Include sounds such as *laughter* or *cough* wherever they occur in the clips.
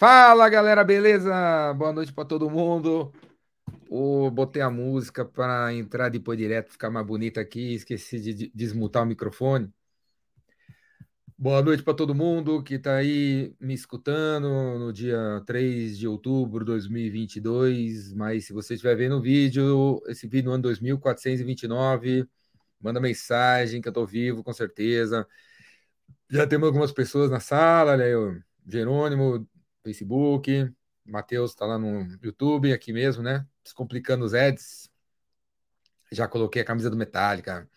Fala galera, beleza? Boa noite para todo mundo. Oh, botei a música para entrar depois direto, ficar mais bonita aqui. Esqueci de desmutar o microfone. Boa noite para todo mundo que está aí me escutando no dia 3 de outubro de 2022. Mas se você estiver vendo o vídeo, esse vídeo no ano 2429, manda mensagem que eu estou vivo, com certeza. Já temos algumas pessoas na sala, olha aí, Jerônimo, Facebook, Matheus está lá no YouTube, aqui mesmo, né? Descomplicando os ads. Já coloquei a camisa do Metallica.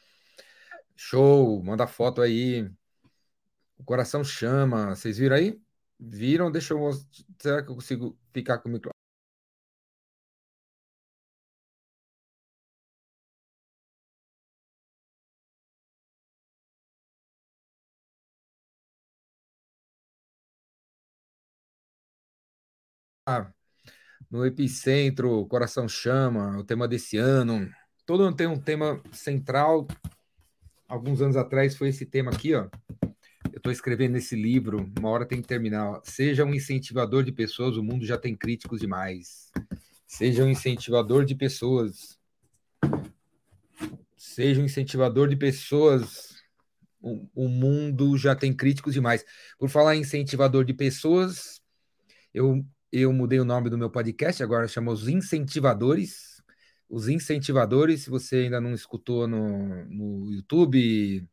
Show, manda foto aí. O coração chama. Vocês viram aí? Viram? Deixa eu mostrar. Será que eu consigo ficar com o micro? No Epicentro, Coração Chama, o tema desse ano. Todo ano tem um tema central. Alguns anos atrás foi esse tema aqui, ó. Eu estou escrevendo esse livro, uma hora tem que terminar. Ó. Seja um incentivador de pessoas, o mundo já tem críticos demais. Seja um incentivador de pessoas. Seja um incentivador de pessoas. O, o mundo já tem críticos demais. Por falar em incentivador de pessoas, eu eu mudei o nome do meu podcast, agora chama Os Incentivadores. Os Incentivadores, se você ainda não escutou no, no YouTube,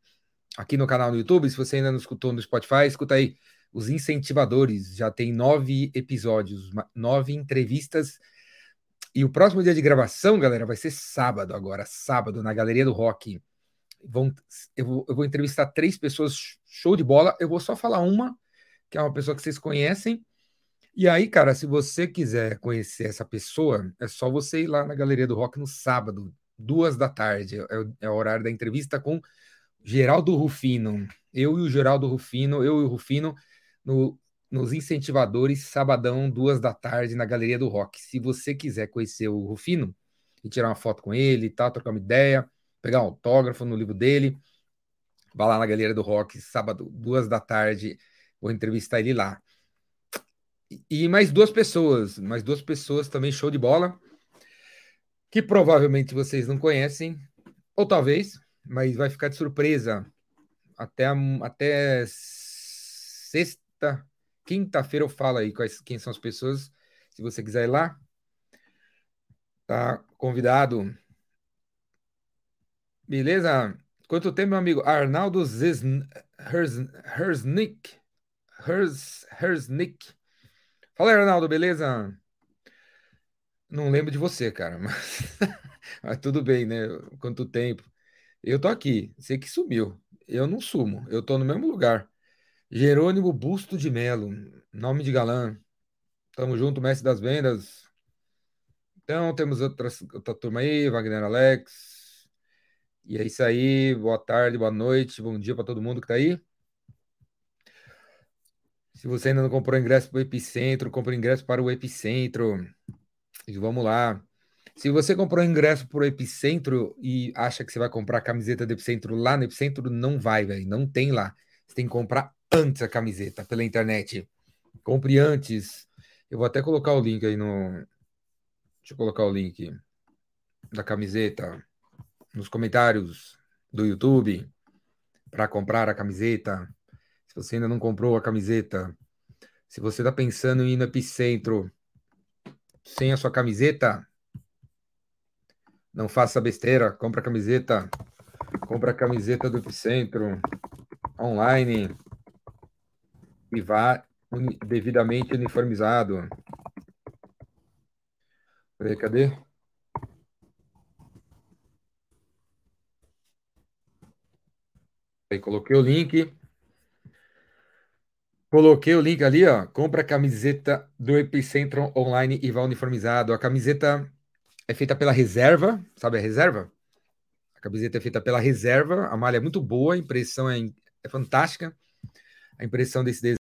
aqui no canal do YouTube, se você ainda não escutou no Spotify, escuta aí. Os Incentivadores, já tem nove episódios, nove entrevistas. E o próximo dia de gravação, galera, vai ser sábado agora, sábado, na Galeria do Rock. Vão, eu, vou, eu vou entrevistar três pessoas, show de bola. Eu vou só falar uma, que é uma pessoa que vocês conhecem, e aí, cara, se você quiser conhecer essa pessoa, é só você ir lá na Galeria do Rock no sábado, duas da tarde. É, é o horário da entrevista com Geraldo Rufino. Eu e o Geraldo Rufino, eu e o Rufino, no, nos incentivadores, sabadão, duas da tarde, na Galeria do Rock. Se você quiser conhecer o Rufino e tirar uma foto com ele e tal, trocar uma ideia, pegar um autógrafo no livro dele, vá lá na Galeria do Rock, sábado, duas da tarde, vou entrevistar ele lá. E mais duas pessoas, mais duas pessoas também show de bola, que provavelmente vocês não conhecem, ou talvez, mas vai ficar de surpresa até, até sexta, quinta-feira eu falo aí quais, quem são as pessoas, se você quiser ir lá, tá convidado. Beleza? Quanto tempo, meu amigo? Arnaldo Hersnick, Hers, Hersnick. Fala, Arnaldo, beleza? Não lembro de você, cara, *laughs* mas, mas tudo bem, né? Quanto tempo? Eu tô aqui, sei que sumiu. Eu não sumo, eu tô no mesmo lugar. Jerônimo Busto de Melo, nome de galã. Tamo junto, mestre das vendas. Então, temos outra, outra turma aí, Wagner Alex. E é isso aí, boa tarde, boa noite, bom dia para todo mundo que tá aí. Se você ainda não comprou ingresso para o Epicentro, compre ingresso para o Epicentro. E vamos lá. Se você comprou ingresso para o Epicentro e acha que você vai comprar a camiseta do Epicentro lá no Epicentro, não vai, velho. Não tem lá. Você tem que comprar antes a camiseta pela internet. Compre antes. Eu vou até colocar o link aí no. Deixa eu colocar o link da camiseta nos comentários do YouTube para comprar a camiseta. Se você ainda não comprou a camiseta, se você está pensando em ir no Epicentro sem a sua camiseta, não faça besteira, compra a camiseta, compra a camiseta do Epicentro online e vá devidamente uniformizado. Peraí, cadê? Aí coloquei o link. Coloquei o link ali, ó. Compra a camiseta do Epicentro online e vá uniformizado. A camiseta é feita pela reserva, sabe a reserva? A camiseta é feita pela reserva. A malha é muito boa, a impressão é, é fantástica. A impressão desse desenho.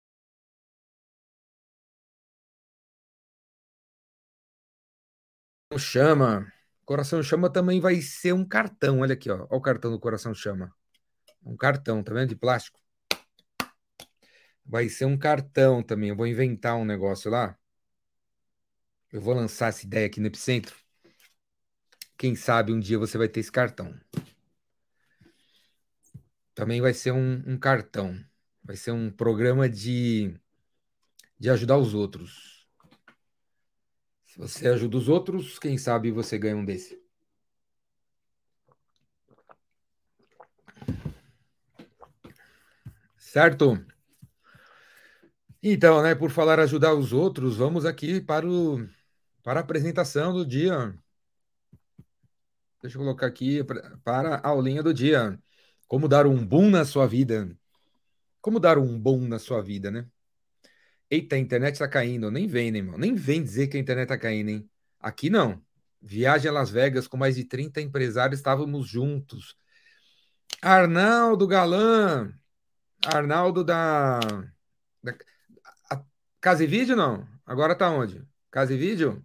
Chama. Coração Chama também vai ser um cartão. Olha aqui, ó. Olha o cartão do Coração Chama. Um cartão, tá vendo? De plástico. Vai ser um cartão também. Eu vou inventar um negócio lá. Eu vou lançar essa ideia aqui no Epicentro. Quem sabe um dia você vai ter esse cartão. Também vai ser um, um cartão. Vai ser um programa de, de ajudar os outros. Se você ajuda os outros, quem sabe você ganha um desse. Certo? Então, né, por falar ajudar os outros, vamos aqui para, o, para a apresentação do dia. Deixa eu colocar aqui para a aulinha do dia. Como dar um boom na sua vida. Como dar um boom na sua vida, né? Eita, a internet tá caindo. Nem vem, né, irmão? Nem vem dizer que a internet tá caindo, hein? Aqui não. Viagem a Las Vegas com mais de 30 empresários, estávamos juntos. Arnaldo Galan. Arnaldo da. da Casa e Vídeo, não? Agora tá onde? Casa e Vídeo?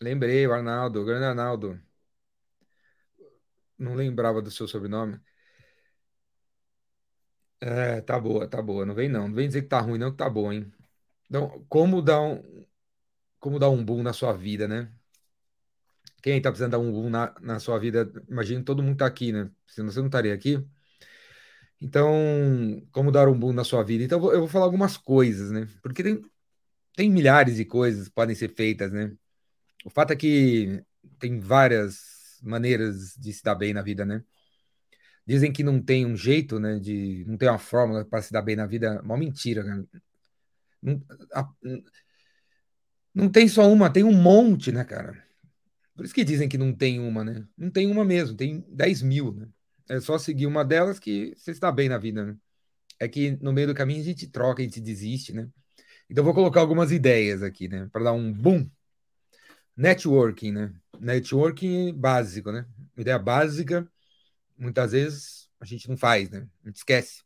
Lembrei, o Arnaldo, o grande Arnaldo. Não lembrava do seu sobrenome. É, tá boa, tá boa. Não vem não. Não vem dizer que tá ruim, não, que tá bom, hein? Então, como dar um, como dar um boom na sua vida, né? Quem tá precisando dar um boom na, na sua vida? Imagino todo mundo tá aqui, né? Senão você não estaria aqui. Então, como dar um boom na sua vida? Então, eu vou, falar algumas coisas, né? Porque tem, tem milhares de coisas que podem ser feitas, né? O fato é que tem várias maneiras de se dar bem na vida, né? Dizem que não tem um jeito, né? De não tem uma fórmula para se dar bem na vida. É uma mentira, cara. Não, a, não tem só uma, tem um monte, né, cara? Por isso que dizem que não tem uma, né? Não tem uma mesmo, tem 10 mil, né? É só seguir uma delas que você está bem na vida, né? É que no meio do caminho a gente troca, a gente desiste, né? Então vou colocar algumas ideias aqui, né? Para dar um boom Networking, né? Networking básico, né? Ideia básica, muitas vezes a gente não faz, né? A gente esquece.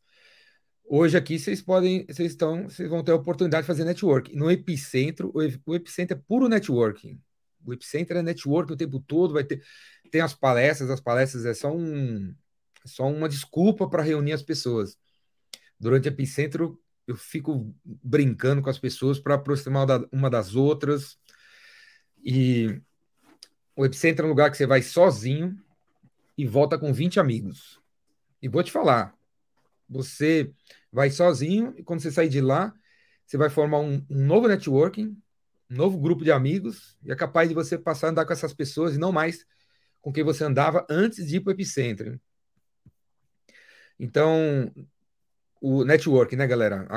Hoje aqui vocês podem, vocês estão, vocês vão ter a oportunidade de fazer networking. No Epicentro, o Epicentro é puro networking. O Epicentro é networking o tempo todo, vai ter tem as palestras, as palestras é só um só uma desculpa para reunir as pessoas. Durante o Epicentro eu fico brincando com as pessoas para aproximar uma das outras e o Epicentro é um lugar que você vai sozinho e volta com 20 amigos. E vou te falar, você vai sozinho e quando você sair de lá, você vai formar um, um novo networking, um novo grupo de amigos e é capaz de você passar a andar com essas pessoas e não mais com quem você andava antes de ir para o Epicentro. Então, o networking, né, galera?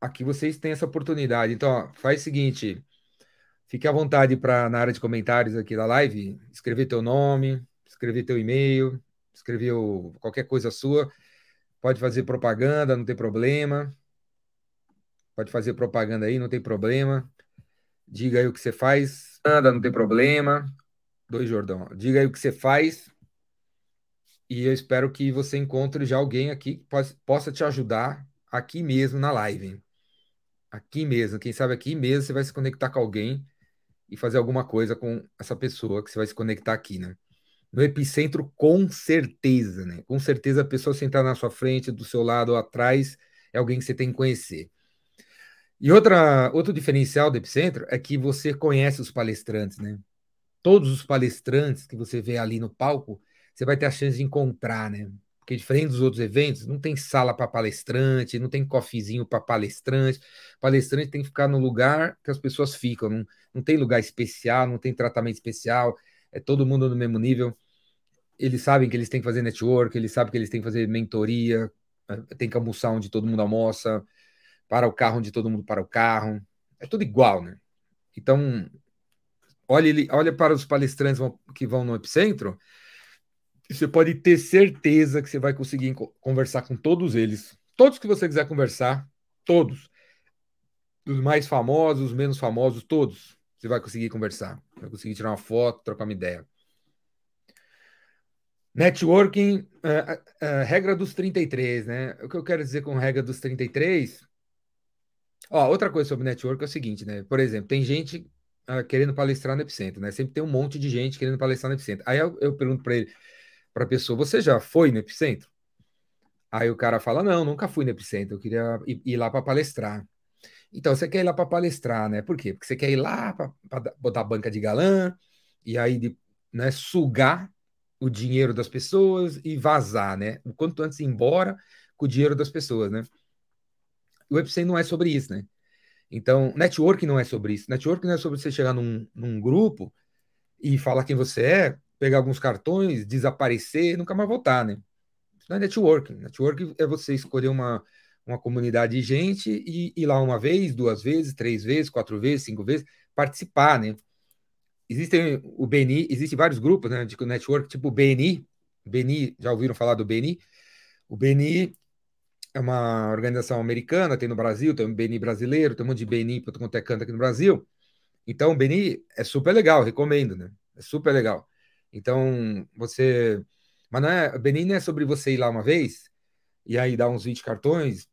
Aqui vocês têm essa oportunidade. Então, ó, faz o seguinte Fique à vontade para, na área de comentários aqui da live, escrever teu nome, escrever teu e-mail, escrever o, qualquer coisa sua. Pode fazer propaganda, não tem problema. Pode fazer propaganda aí, não tem problema. Diga aí o que você faz. Nada, não tem problema. Dois Jordão. Diga aí o que você faz. E eu espero que você encontre já alguém aqui que possa te ajudar aqui mesmo na live. Aqui mesmo. Quem sabe aqui mesmo você vai se conectar com alguém e fazer alguma coisa com essa pessoa que você vai se conectar aqui, né? No epicentro, com certeza, né? Com certeza a pessoa sentar na sua frente, do seu lado ou atrás, é alguém que você tem que conhecer. E outra, outro diferencial do epicentro é que você conhece os palestrantes, né? Todos os palestrantes que você vê ali no palco, você vai ter a chance de encontrar, né? Porque diferente dos outros eventos, não tem sala para palestrante, não tem cofezinho para palestrante. Palestrante tem que ficar no lugar que as pessoas ficam. Não, não tem lugar especial, não tem tratamento especial. É todo mundo no mesmo nível. Eles sabem que eles têm que fazer network, eles sabem que eles têm que fazer mentoria, eh, tem que almoçar onde todo mundo almoça, para o carro onde todo mundo para o carro. É tudo igual, né? Então, olha, olha para os palestrantes que vão no epicentro você pode ter certeza que você vai conseguir conversar com todos eles. Todos que você quiser conversar, todos. Os mais famosos, os menos famosos, todos. Você vai conseguir conversar. Vai conseguir tirar uma foto, trocar uma ideia. Networking, é, é, regra dos 33, né? O que eu quero dizer com regra dos 33? Ó, outra coisa sobre network é o seguinte, né? Por exemplo, tem gente uh, querendo palestrar no Epicentro, né? Sempre tem um monte de gente querendo palestrar no Epicentro. Aí eu, eu pergunto para ele, para a pessoa: Você já foi no epicentro? Aí o cara fala: Não, nunca fui no Epicentro, eu queria ir, ir lá para palestrar. Então, você quer ir lá para palestrar, né? Por quê? Porque você quer ir lá para botar banca de galã e aí de, né, sugar o dinheiro das pessoas e vazar, né? O quanto antes ir embora com o dinheiro das pessoas, né? O Epicentro não é sobre isso, né? Então, network não é sobre isso. Network não é sobre você chegar num, num grupo e falar quem você é, pegar alguns cartões, desaparecer, nunca mais voltar, né? Isso não é networking. Networking é você escolher uma, uma comunidade de gente e ir lá uma vez, duas vezes, três vezes, quatro vezes, cinco vezes, participar, né? Existem o BNI, existem vários grupos né, de network, tipo o BNI. BNI, já ouviram falar do BNI? O BNI é uma organização americana, tem no Brasil, tem um BNI brasileiro, tem um monte de BNI para quanto é canto aqui no Brasil. Então, o BNI é super legal, recomendo, né? É super legal. Então, você. Mas não é, BNI não é sobre você ir lá uma vez e aí dar uns 20 cartões,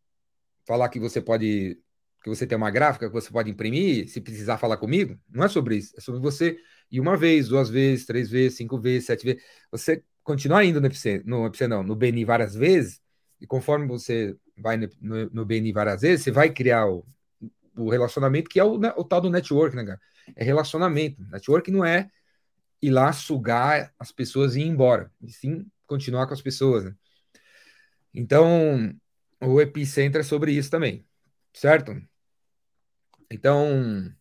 falar que você pode. que você tem uma gráfica que você pode imprimir, se precisar falar comigo. Não é sobre isso. É sobre você ir uma vez, duas vezes, três vezes, cinco vezes, sete vezes. Você continuar indo no FC, no FC não, no BNI várias vezes, e conforme você vai no, no, no BNI várias vezes, você vai criar o, o relacionamento, que é o, né, o tal do network, né, cara? É relacionamento. Network não é ir lá sugar as pessoas e ir embora, e sim continuar com as pessoas. Né? Então, o Epicenter é sobre isso também, certo? Então,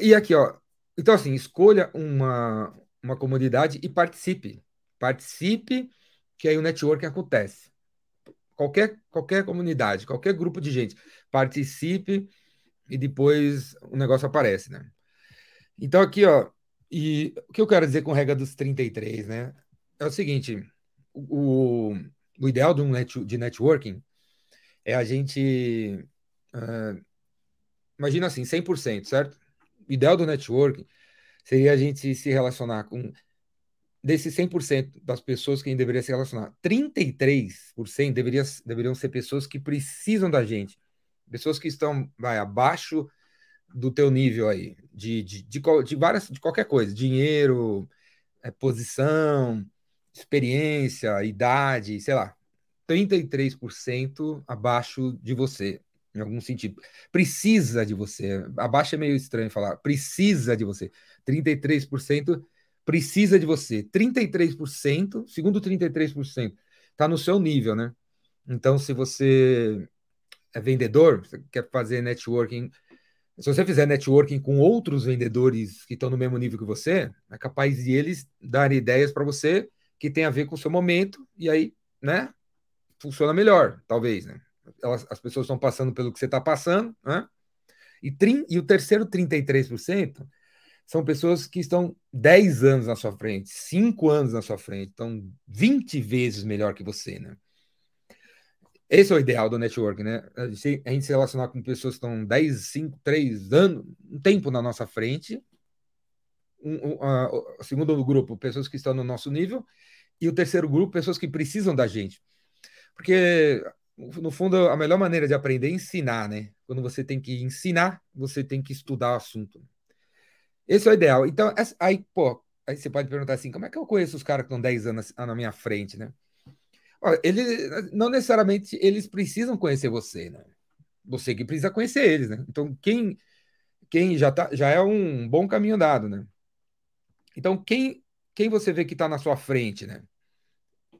e aqui, ó. Então, assim, escolha uma, uma comunidade e participe. Participe, que aí o networking acontece. Qualquer, qualquer comunidade, qualquer grupo de gente, participe e depois o negócio aparece, né? Então, aqui, ó, e o que eu quero dizer com regra dos 33, né? É o seguinte: o, o ideal de, um net, de networking é a gente. Uh, imagina assim, 100%, certo? O ideal do networking seria a gente se relacionar com. Desses 100% das pessoas que a gente deveria se relacionar, 33% deveria, deveriam ser pessoas que precisam da gente. Pessoas que estão vai, abaixo do teu nível aí, de, de, de, de, várias, de qualquer coisa, dinheiro, é, posição, experiência, idade, sei lá, 33% abaixo de você, em algum sentido. Precisa de você. Abaixo é meio estranho falar. Precisa de você. 33% precisa de você. 33%, segundo 33%, está no seu nível, né? Então, se você é vendedor, você quer fazer networking se você fizer networking com outros vendedores que estão no mesmo nível que você, é capaz de eles darem ideias para você que tem a ver com o seu momento, e aí, né, funciona melhor, talvez, né? Elas, as pessoas estão passando pelo que você está passando, né? E, trin, e o terceiro 33% são pessoas que estão 10 anos na sua frente, 5 anos na sua frente, estão 20 vezes melhor que você, né? Esse é o ideal do network, né? A gente, a gente se relacionar com pessoas que estão 10, 5, 3 anos, um tempo na nossa frente. Um, um, a, o segundo grupo, pessoas que estão no nosso nível. E o terceiro grupo, pessoas que precisam da gente. Porque, no fundo, a melhor maneira de aprender é ensinar, né? Quando você tem que ensinar, você tem que estudar o assunto. Esse é o ideal. Então, aí, pô, aí você pode perguntar assim: como é que eu conheço os caras que estão 10 anos na minha frente, né? Ele, não necessariamente eles precisam conhecer você, né? Você que precisa conhecer eles, né? Então, quem, quem já, tá, já é um bom caminho dado, né? Então, quem, quem você vê que está na sua frente, né?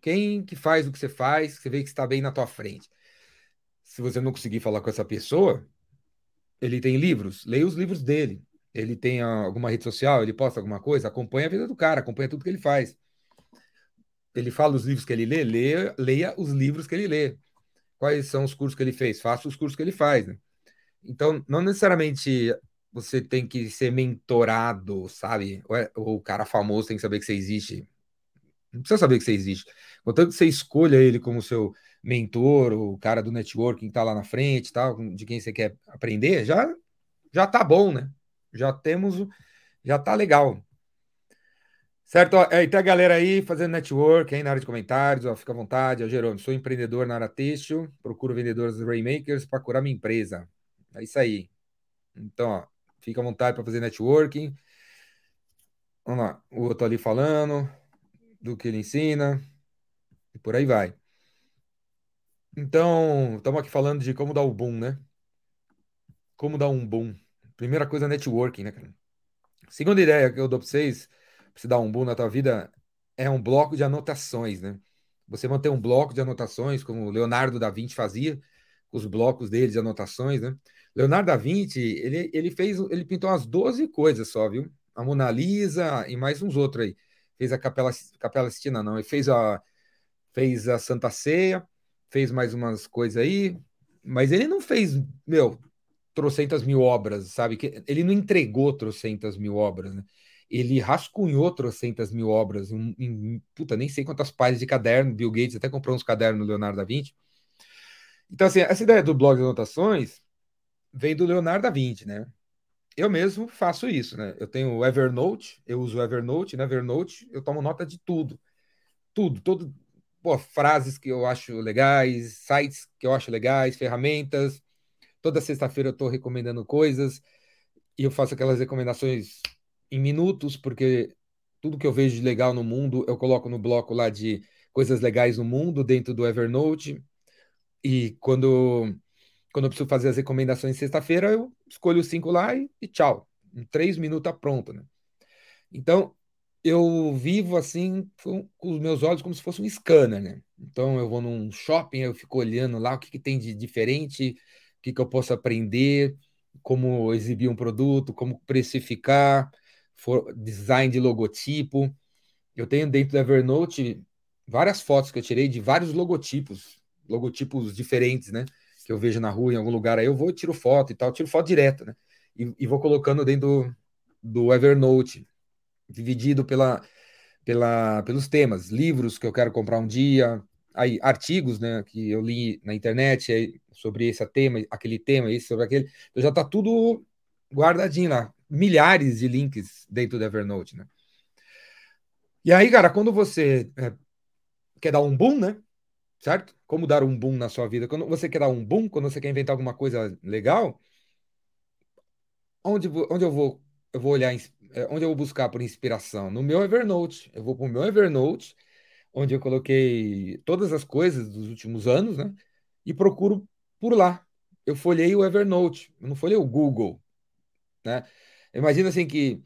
Quem que faz o que você faz, você vê que está bem na tua frente. Se você não conseguir falar com essa pessoa, ele tem livros, leia os livros dele. Ele tem alguma rede social, ele posta alguma coisa, acompanha a vida do cara, acompanha tudo que ele faz ele fala os livros que ele lê, leia, leia os livros que ele lê. Quais são os cursos que ele fez? Faça os cursos que ele faz. Né? Então, não necessariamente você tem que ser mentorado, sabe? Ou, é, ou, o cara famoso tem que saber que você existe. Não precisa saber que você existe. Contanto que você escolha ele como seu mentor, o cara do networking que está lá na frente, tal, de quem você quer aprender, já já tá bom, né? Já temos, já tá legal. Certo? Ó, é, tem a galera aí fazendo network aí na área de comentários, ó, fica à vontade. Ó, Jerônimo, sou empreendedor na área têxtil, procuro vendedores Rainmakers para curar minha empresa. É isso aí. Então, ó, fica à vontade para fazer networking. Vamos lá, o outro ali falando do que ele ensina, e por aí vai. Então, estamos aqui falando de como dar o boom, né? Como dar um boom. Primeira coisa, networking, né, cara? Segunda ideia que eu dou para vocês, você dar um boom na tua vida, é um bloco de anotações, né? Você manter um bloco de anotações, como Leonardo da Vinci fazia, os blocos dele de anotações, né? Leonardo da Vinci, ele, ele fez, ele pintou umas 12 coisas só, viu? A Mona Lisa e mais uns outros aí. Fez a Capela, Capela Sistina, não, ele fez a, fez a Santa Ceia, fez mais umas coisas aí, mas ele não fez, meu, trocentas mil obras, sabe? Ele não entregou trocentas mil obras, né? Ele rascunhou trocentas mil obras em, em, puta, nem sei quantas páginas de caderno. Bill Gates até comprou uns cadernos do Leonardo da Vinci. Então, assim, essa ideia do blog de anotações vem do Leonardo da Vinci, né? Eu mesmo faço isso, né? Eu tenho o Evernote, eu uso o Evernote, no Evernote eu tomo nota de tudo. Tudo, todo, pô, frases que eu acho legais, sites que eu acho legais, ferramentas. Toda sexta-feira eu estou recomendando coisas e eu faço aquelas recomendações em minutos, porque tudo que eu vejo de legal no mundo eu coloco no bloco lá de coisas legais no mundo dentro do Evernote. E quando, quando eu preciso fazer as recomendações sexta-feira, eu escolho cinco lá e, e tchau. Em três minutos tá pronto, né? Então, eu vivo assim com, os meus olhos como se fosse um scanner, né? Então eu vou num shopping, eu fico olhando lá o que, que tem de diferente, o que, que eu posso aprender, como exibir um produto, como precificar, for, design de logotipo. Eu tenho dentro do Evernote várias fotos que eu tirei de vários logotipos, logotipos diferentes, né? Que eu vejo na rua, em algum lugar, aí eu vou e tiro foto e tal, tiro foto direto, né? E, e vou colocando dentro do, do Evernote dividido pela, pela, pelos temas, livros que eu quero comprar um dia, aí artigos, né, que eu li na internet aí, sobre esse tema, aquele tema, esse sobre aquele, então já está tudo guardadinho lá, milhares de links dentro do Evernote, né? E aí, cara, quando você é, quer dar um boom, né? Certo? Como dar um boom na sua vida? Quando você quer dar um boom, quando você quer inventar alguma coisa legal, onde, onde eu vou eu vou olhar é, onde eu vou buscar por inspiração? No meu Evernote. Eu vou para o meu Evernote, onde eu coloquei todas as coisas dos últimos anos, né? E procuro por lá. Eu folhei o Evernote, eu não folhei o Google, né? Imagina assim que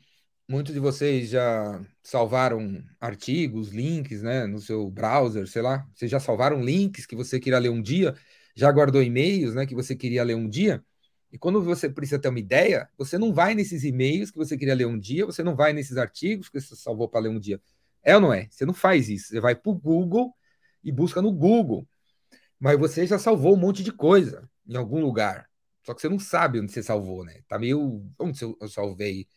muitos de vocês já salvaram artigos, links, né, no seu browser, sei lá. Vocês já salvaram links que você queria ler um dia, já guardou e-mails, né, que você queria ler um dia. E quando você precisa ter uma ideia, você não vai nesses e-mails que você queria ler um dia, você não vai nesses artigos que você salvou para ler um dia. É ou não é? Você não faz isso. Você vai para o Google e busca no Google. Mas você já salvou um monte de coisa em algum lugar. Só que você não sabe onde você salvou, né? Tá meio. Onde eu salvei?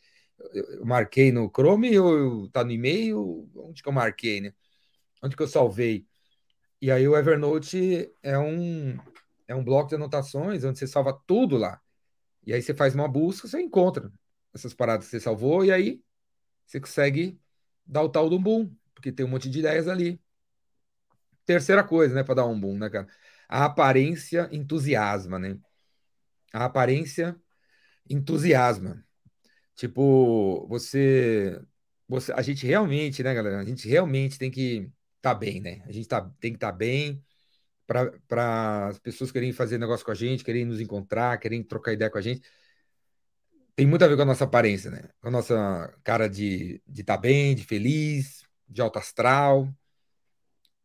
Eu marquei no Chrome ou tá no e-mail? Onde que eu marquei, né? Onde que eu salvei? E aí o Evernote é um, é um bloco de anotações onde você salva tudo lá. E aí você faz uma busca, você encontra essas paradas que você salvou, e aí você consegue dar o tal do boom, porque tem um monte de ideias ali. Terceira coisa, né, para dar um boom, né, cara? A aparência entusiasma, né? A aparência entusiasma. Tipo, você, você, a gente realmente, né, galera? A gente realmente tem que estar tá bem, né? A gente tá, tem que estar tá bem para as pessoas querem fazer negócio com a gente, querem nos encontrar, querem trocar ideia com a gente. Tem muito a ver com a nossa aparência, né? Com a nossa cara de estar de tá bem, de feliz, de alto astral.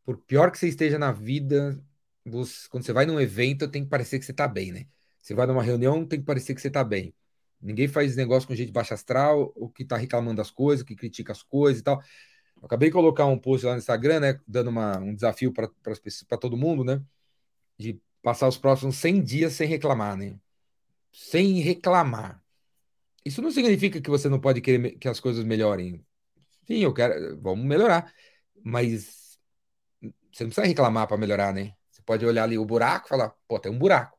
Por pior que você esteja na vida, você, quando você vai num evento, tem que parecer que você está bem, né? Você vai numa reunião, tem que parecer que você está bem. Ninguém faz negócio com gente baixa astral, ou que está reclamando das coisas, que critica as coisas e tal. Eu acabei de colocar um post lá no Instagram, né? Dando uma, um desafio para todo mundo, né? De passar os próximos 100 dias sem reclamar, né? Sem reclamar. Isso não significa que você não pode querer que as coisas melhorem. Sim, eu quero, vamos melhorar. Mas você não precisa reclamar para melhorar, né? Você pode olhar ali o buraco e falar, pô, tem um buraco.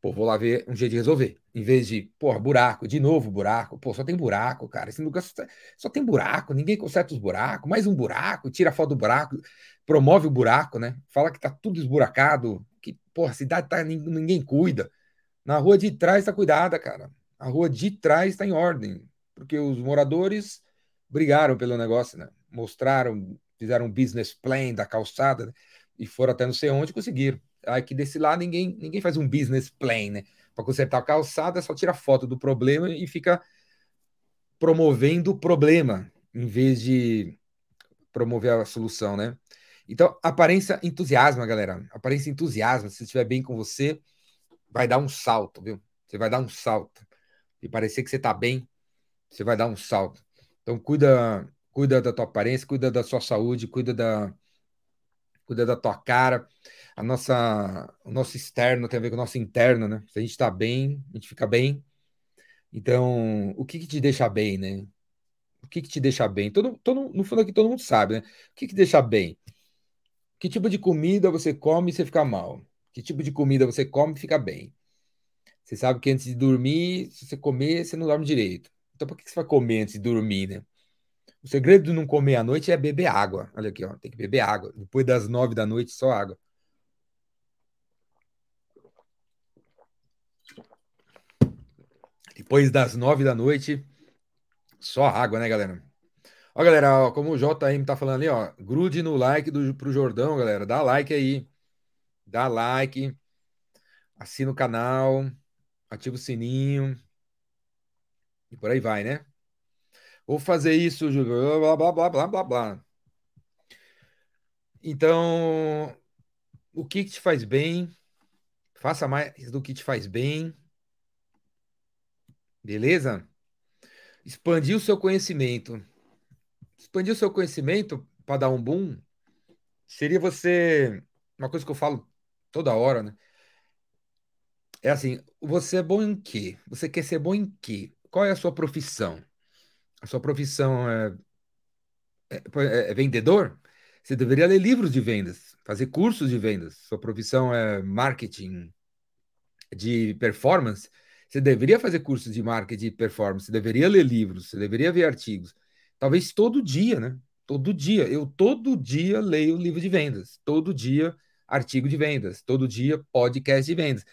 Pô, vou lá ver um jeito de resolver. Em vez de, porra, buraco, de novo buraco. Pô, só tem buraco, cara. Esse lugar só, só tem buraco, ninguém conserta os buracos. Mais um buraco, tira a foto do buraco, promove o buraco, né? Fala que tá tudo esburacado, que, porra, a cidade tá, ninguém cuida. Na rua de trás tá cuidada, cara. A rua de trás tá em ordem, porque os moradores brigaram pelo negócio, né? Mostraram, fizeram um business plan da calçada né? e foram até não sei onde conseguiram. Aqui desse lado ninguém, ninguém faz um business plan, né? Para consertar a calçada, só tira foto do problema e fica promovendo o problema, em vez de promover a solução, né? Então, aparência entusiasma, galera. Aparência entusiasma. Se estiver bem com você, vai dar um salto, viu? Você vai dar um salto. E parecer que você está bem, você vai dar um salto. Então, cuida, cuida da tua aparência, cuida da sua saúde, cuida da, cuida da tua cara. A nossa, o nosso externo tem a ver com o nosso interno, né? Se a gente está bem, a gente fica bem. Então, o que, que te deixa bem, né? O que, que te deixa bem? Todo, todo, no fundo aqui todo mundo sabe, né? O que, que deixa bem? Que tipo de comida você come e você fica mal? Que tipo de comida você come e fica bem? Você sabe que antes de dormir, se você comer, você não dorme direito. Então, por que você vai comer antes de dormir, né? O segredo de não comer à noite é beber água. Olha aqui, ó, tem que beber água. Depois das nove da noite, só água. Depois das nove da noite, só água, né, galera? Ó, galera, ó, como o JM tá falando ali, ó, grude no like do, pro Jordão, galera. Dá like aí. Dá like. Assina o canal. Ativa o sininho. E por aí vai, né? Vou fazer isso, Júlio. Blá, blá, blá, blá, blá, blá. Então, o que, que te faz bem? Faça mais do que te faz bem. Beleza? Expandir o seu conhecimento. Expandir o seu conhecimento para dar um boom seria você. Uma coisa que eu falo toda hora, né? É assim: você é bom em quê? Você quer ser bom em quê? Qual é a sua profissão? A sua profissão é, é, é, é vendedor? Você deveria ler livros de vendas, fazer cursos de vendas. Sua profissão é marketing de performance. Você deveria fazer cursos de marketing de performance, você deveria ler livros, você deveria ver artigos. Talvez todo dia, né? Todo dia. Eu todo dia leio livro de vendas, todo dia artigo de vendas, todo dia podcast de vendas.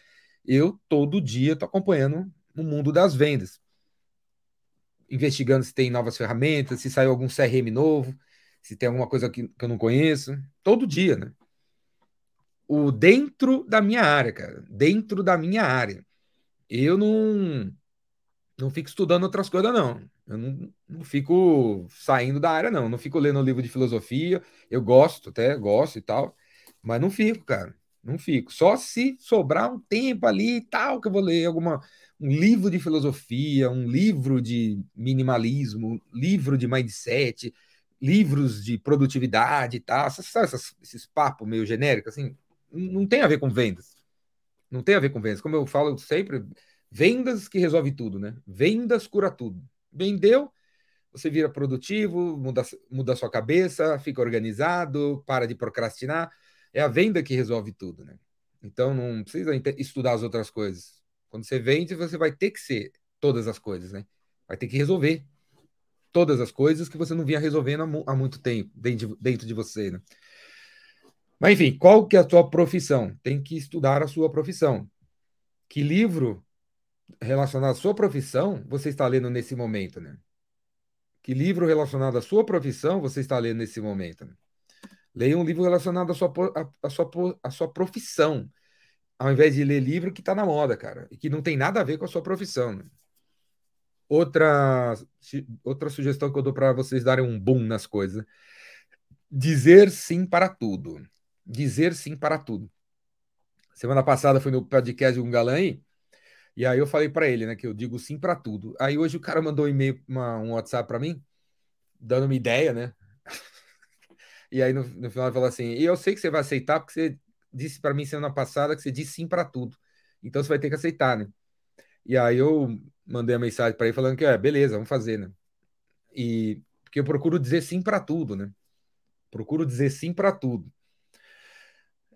Eu todo dia estou acompanhando o mundo das vendas investigando se tem novas ferramentas, se saiu algum CRM novo, se tem alguma coisa que, que eu não conheço. Todo dia, né? O dentro da minha área, cara. Dentro da minha área. Eu não, não fico estudando outras coisas, não. Eu não, não fico saindo da área, não. Não fico lendo livro de filosofia. Eu gosto, até gosto e tal. Mas não fico, cara. Não fico. Só se sobrar um tempo ali e tal, que eu vou ler alguma um livro de filosofia, um livro de minimalismo, livro de mindset, livros de produtividade e tal, esses, esses papos meio genéricos, assim, não tem a ver com vendas. Não tem a ver com vendas. Como eu falo sempre, vendas que resolve tudo, né? Vendas cura tudo. Vendeu, você vira produtivo, muda, muda sua cabeça, fica organizado, para de procrastinar. É a venda que resolve tudo, né? Então não precisa estudar as outras coisas. Quando você vende, você vai ter que ser todas as coisas, né? Vai ter que resolver todas as coisas que você não vinha resolvendo há, muito tempo dentro de, dentro de você, né? Mas enfim, qual que é a sua profissão? Tem que estudar a sua profissão. Que livro relacionado à sua profissão você está lendo nesse momento, né? Que livro relacionado à sua profissão você está lendo nesse momento? Né? Leia um livro relacionado à sua, à, à sua, à sua profissão ao invés de ler livro que está na moda, cara, e que não tem nada a ver com a sua profissão. Né? Outra, outra sugestão que eu dou para vocês darem um boom nas coisas: dizer sim para tudo. Dizer sim para tudo. Semana passada fui no podcast de um galã aí, e aí eu falei para ele, né, que eu digo sim para tudo. Aí hoje o cara mandou um e-mail, uma, um WhatsApp para mim, dando uma ideia, né? *laughs* e aí no, no final ele falou assim: e eu sei que você vai aceitar porque você disse para mim semana passada que você disse sim para tudo. Então você vai ter que aceitar, né? E aí eu mandei a mensagem para ele falando que é, beleza, vamos fazer, né? E porque eu procuro dizer sim para tudo, né? Procuro dizer sim para tudo.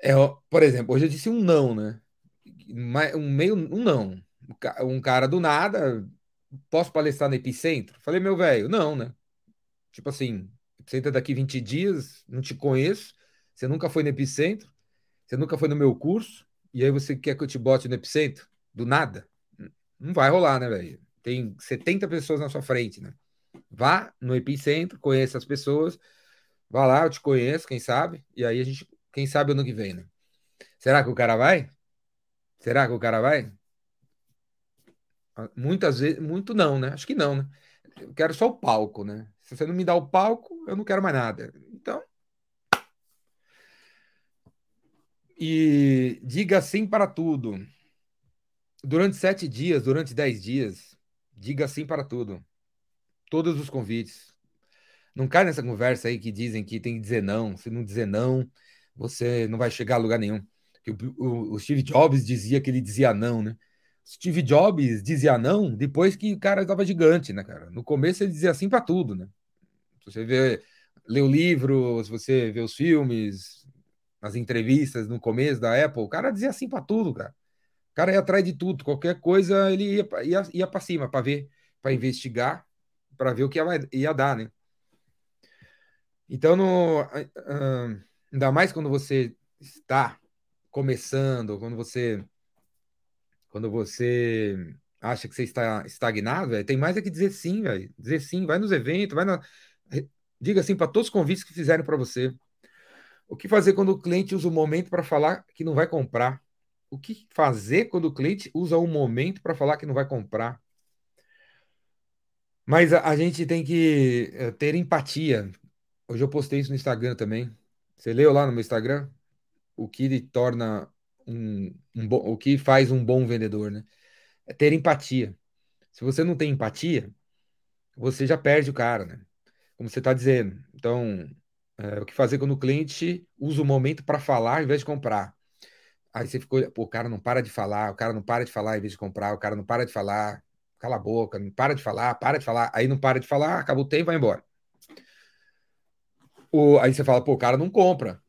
É, por exemplo, hoje eu disse um não, né? Um meio um não. Um cara do nada, posso palestrar no Epicentro? Falei, meu velho, não, né? Tipo assim, Epicentro daqui 20 dias, não te conheço, você nunca foi no Epicentro, você nunca foi no meu curso e aí você quer que eu te bote no epicentro? Do nada? Não vai rolar, né, velho? Tem 70 pessoas na sua frente, né? Vá no epicentro, conheça as pessoas, vá lá, eu te conheço, quem sabe, e aí a gente, quem sabe ano que vem, né? Será que o cara vai? Será que o cara vai? Muitas vezes, muito não, né? Acho que não, né? Eu quero só o palco, né? Se você não me dá o palco, eu não quero mais nada. Então. E diga sim para tudo. Durante sete dias, durante dez dias, diga sim para tudo. Todos os convites. Não cai nessa conversa aí que dizem que tem que dizer não. Se não dizer não, você não vai chegar a lugar nenhum. O, o, o Steve Jobs dizia que ele dizia não, né? Steve Jobs dizia não depois que o cara estava gigante, né, cara? No começo ele dizia sim para tudo, né? Se você vê, lê o livro, se você vê os filmes, as entrevistas no começo da Apple, o cara dizia sim para tudo, cara. O cara ia atrás de tudo, qualquer coisa ele ia, ia, ia para cima para ver, para investigar, para ver o que ia, ia dar, né? Então, no, uh, ainda mais quando você está começando, quando você quando você acha que você está estagnado, véio, tem mais é que dizer sim. Dizer sim, vai nos eventos, vai na diga sim para todos os convites que fizerem para você. O que fazer quando o cliente usa o momento para falar que não vai comprar? O que fazer quando o cliente usa um momento para falar que não vai comprar? Mas a, a gente tem que uh, ter empatia. Hoje eu postei isso no Instagram também. Você leu lá no meu Instagram? O que torna um, um bom, o que faz um bom vendedor, né? É ter empatia. Se você não tem empatia, você já perde o cara, né? Como você está dizendo. Então, é, o que fazer quando o cliente usa o momento para falar ao invés de comprar? Aí você ficou, pô, o cara não para de falar, o cara não para de falar em vez de comprar, o cara não para de falar, cala a boca, não para de falar, para de falar, aí não para de falar, acabou o tempo, vai embora. O, aí você fala, pô, o cara não compra.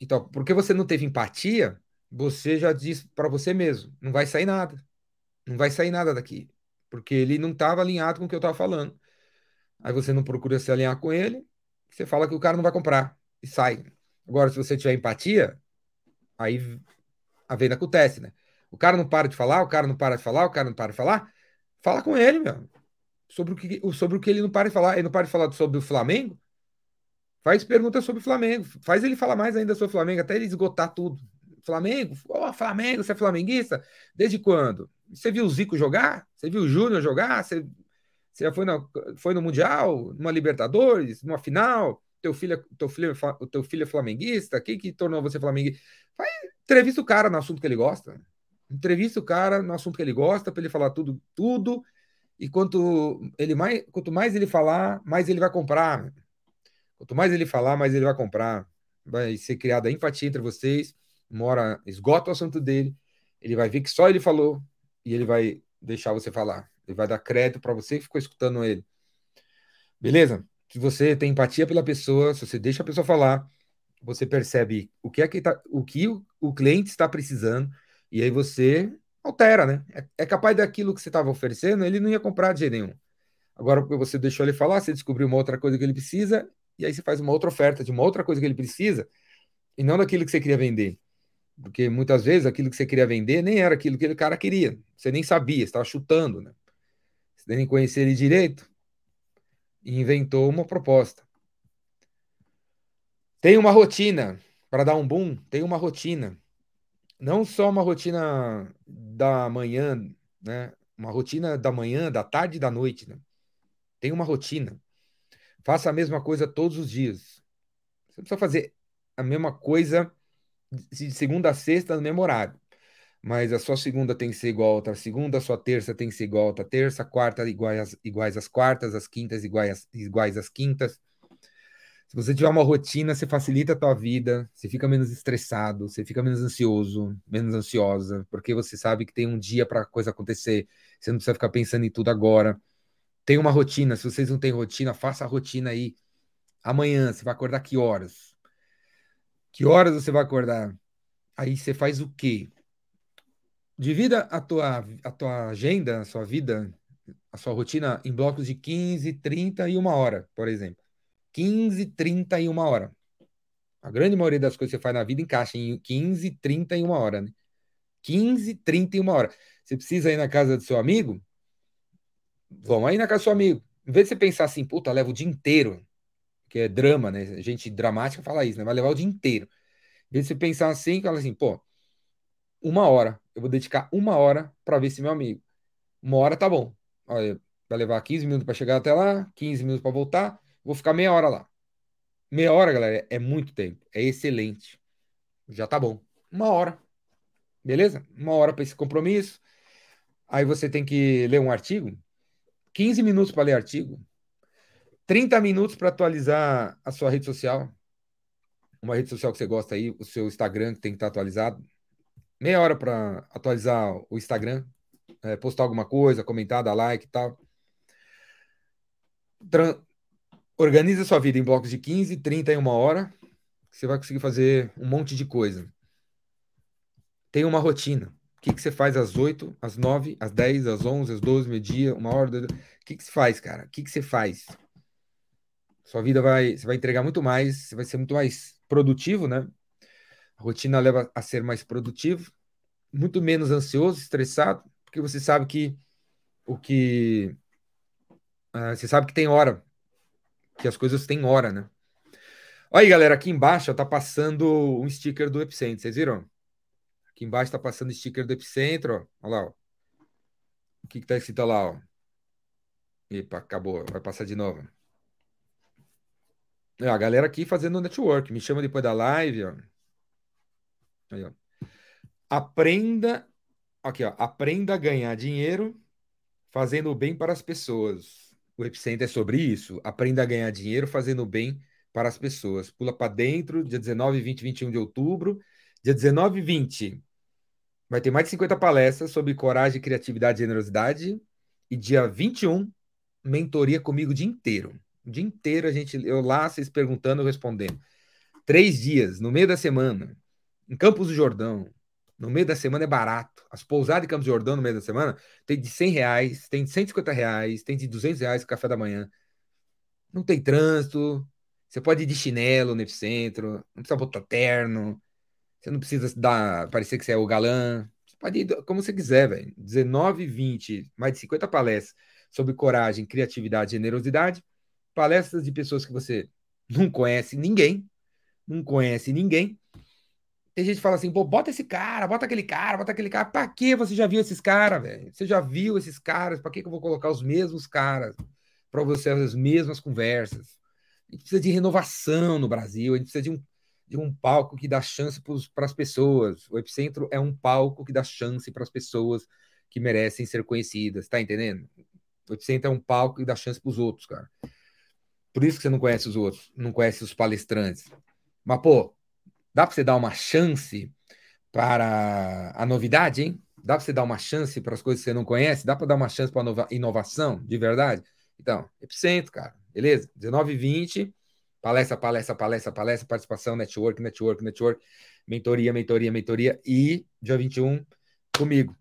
Então, porque você não teve empatia, você já diz para você mesmo, não vai sair nada. Não vai sair nada daqui. Porque ele não estava alinhado com o que eu estava falando. Aí você não procura se alinhar com ele, você fala que o cara não vai comprar e sai. Agora, se você tiver empatia, aí a venda acontece, né? O cara não para de falar, o cara não para de falar, o cara não para de falar. Fala com ele, meu. Sobre o que, sobre o que ele não para de falar. Ele não para de falar sobre o Flamengo. Faz perguntas sobre o Flamengo. Faz ele falar mais ainda sobre o Flamengo, até ele esgotar tudo. Flamengo? Oh, Flamengo, você é flamenguista? Desde quando? Você viu o Zico jogar? Você viu o Júnior jogar? Você, você já foi, na, foi no Mundial? Numa Libertadores? Numa final? Teu filho, teu filho, o teu filho é flamenguista? Quem que tornou você flamenguista? Faz, entrevista o cara no assunto que ele gosta. Entrevista o cara no assunto que ele gosta, para ele falar tudo, tudo. E quanto, ele mais, quanto mais ele falar, mais ele vai comprar. Quanto mais ele falar, mais ele vai comprar. Vai ser criada empatia entre vocês. Uma hora esgota o assunto dele. Ele vai ver que só ele falou e ele vai deixar você falar. Ele vai dar crédito para você que ficou escutando ele. Beleza? Se você tem empatia pela pessoa, se você deixa a pessoa falar, você percebe o que é que tá, o que o cliente está precisando e aí você altera, né? É, é capaz daquilo que você estava oferecendo, ele não ia comprar de jeito nenhum. Agora, porque você deixou ele falar, você descobriu uma outra coisa que ele precisa, e aí você faz uma outra oferta de uma outra coisa que ele precisa, e não daquilo que você queria vender. Porque muitas vezes aquilo que você queria vender nem era aquilo que o cara queria. Você nem sabia, estava chutando, né? Você nem conhecia ele direito e inventou uma proposta. Tem uma rotina para dar um boom, tem uma rotina. Não só uma rotina da manhã, né? Uma rotina da manhã, da tarde e da noite, né? Tem uma rotina. Faça a mesma coisa todos os dias. Você precisa fazer a mesma coisa de segunda a sexta no mesmo horário. Mas a sua segunda tem que ser igual a outra segunda, a sua terça tem que ser igual a outra terça, quarta iguais, iguais às quartas, as quintas iguais, iguais às quintas. Se você tiver uma rotina, você facilita a tua vida, você fica menos estressado, você fica menos ansioso, menos ansiosa, porque você sabe que tem um dia para a coisa acontecer, você não precisa ficar pensando em tudo agora. Tem uma rotina, se vocês não têm rotina, faça a rotina aí. Amanhã, você vai acordar que horas? Que horas você vai acordar? Aí você faz o quê? Divida a tua, a tua agenda, a sua vida, a sua rotina em blocos de 15, 30 e uma hora, por exemplo. 15, 30 e uma hora. A grande maioria das coisas que você faz na vida encaixa em 15, 30 e uma hora, né? 15, 30 e uma hora. Você precisa ir na casa do seu amigo? Vão aí na casa do seu amigo. Em vez de você pensar assim, puta, leva o dia inteiro que é drama, né? Gente dramática fala isso, né? Vai levar o dia inteiro. E se pensar assim, fala assim, pô, uma hora, eu vou dedicar uma hora para ver esse meu amigo. Uma hora tá bom. Olha, vai levar 15 minutos para chegar até lá, 15 minutos para voltar, vou ficar meia hora lá. Meia hora, galera, é muito tempo, é excelente. Já tá bom. Uma hora. Beleza? Uma hora para esse compromisso. Aí você tem que ler um artigo. 15 minutos para ler artigo. 30 minutos para atualizar a sua rede social. Uma rede social que você gosta aí, o seu Instagram que tem que estar atualizado. Meia hora para atualizar o Instagram, é, postar alguma coisa, comentar, dar like e tal. Tran Organiza sua vida em blocos de 15, 30 e uma hora. Você vai conseguir fazer um monte de coisa. Tem uma rotina. O que, que você faz às 8, às 9, às 10, às 11, às 12, meio-dia, uma hora? O que, que você faz, cara? O que, que você faz? Sua vida vai, você vai entregar muito mais, você vai ser muito mais produtivo, né? A rotina leva a ser mais produtivo, muito menos ansioso, estressado, porque você sabe que o que uh, você sabe que tem hora, que as coisas têm hora, né? Olha aí, galera, aqui embaixo tá passando um sticker do Epicentro, vocês viram? Aqui embaixo tá passando sticker do Epicentro, ó. Olha lá, ó. O que que tá escrito lá, ó? Epa, acabou, vai passar de novo. É, a galera aqui fazendo network, me chama depois da live, ó. Aí, ó. Aprenda, aqui, ó, aprenda a ganhar dinheiro fazendo o bem para as pessoas. O Epicenter é sobre isso. Aprenda a ganhar dinheiro fazendo o bem para as pessoas. Pula para dentro, dia 19, 20, 21 de outubro. Dia 19 e 20 vai ter mais de 50 palestras sobre coragem, criatividade e generosidade. E dia 21, mentoria comigo o dia inteiro. O dia inteiro a gente, eu lá, vocês perguntando, eu respondendo. Três dias, no meio da semana, em Campos do Jordão. No meio da semana é barato. As pousadas em Campos do Jordão no meio da semana tem de 100 reais, tem de 150 reais, tem de 200 reais o café da manhã. Não tem trânsito. Você pode ir de chinelo no epicentro, não precisa botar terno. Você não precisa dar, parecer que você é o galã. Você pode ir como você quiser, velho. 19, 20, mais de 50 palestras sobre coragem, criatividade generosidade palestras de pessoas que você não conhece ninguém, não conhece ninguém. Tem gente que fala assim, pô, bota esse cara, bota aquele cara, bota aquele cara. Pra que você já viu esses caras, velho? Você já viu esses caras? Pra que, que eu vou colocar os mesmos caras para você as mesmas conversas? A gente precisa de renovação no Brasil, a gente precisa de um, de um palco que dá chance para as pessoas. O Epicentro é um palco que dá chance para as pessoas que merecem ser conhecidas, tá entendendo? O Epicentro é um palco que dá chance para os outros, cara. Por isso que você não conhece os outros, não conhece os palestrantes. Mas, pô, dá para você dar uma chance para a novidade, hein? Dá para você dar uma chance para as coisas que você não conhece? Dá para dar uma chance para a inovação, de verdade? Então, Epicentro, cara, beleza? 19 e 20, palestra, palestra, palestra, palestra, participação, network, network, network, mentoria, mentoria, mentoria e dia 21 comigo.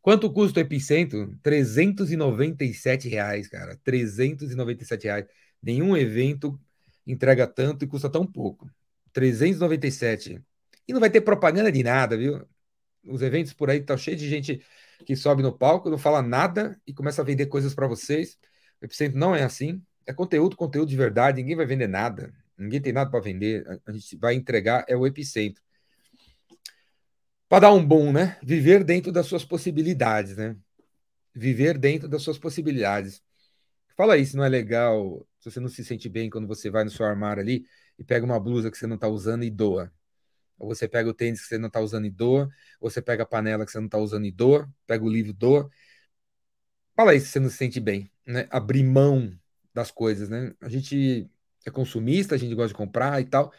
Quanto custa o Epicentro? 397 reais, cara. 397 reais. Nenhum evento entrega tanto e custa tão pouco. 397. E não vai ter propaganda de nada, viu? Os eventos por aí estão cheios de gente que sobe no palco, não fala nada e começa a vender coisas para vocês. O Epicentro não é assim. É conteúdo, conteúdo de verdade. Ninguém vai vender nada. Ninguém tem nada para vender. A gente vai entregar é o Epicentro. Para dar um bom, né? Viver dentro das suas possibilidades, né? Viver dentro das suas possibilidades. Fala aí se não é legal se você não se sente bem quando você vai no seu armário ali e pega uma blusa que você não está usando e doa. Ou você pega o tênis que você não está usando e doa. Ou você pega a panela que você não está usando e doa. Pega o livro e doa. Fala aí se você não se sente bem, né? Abrir mão das coisas, né? A gente é consumista, a gente gosta de comprar e tal,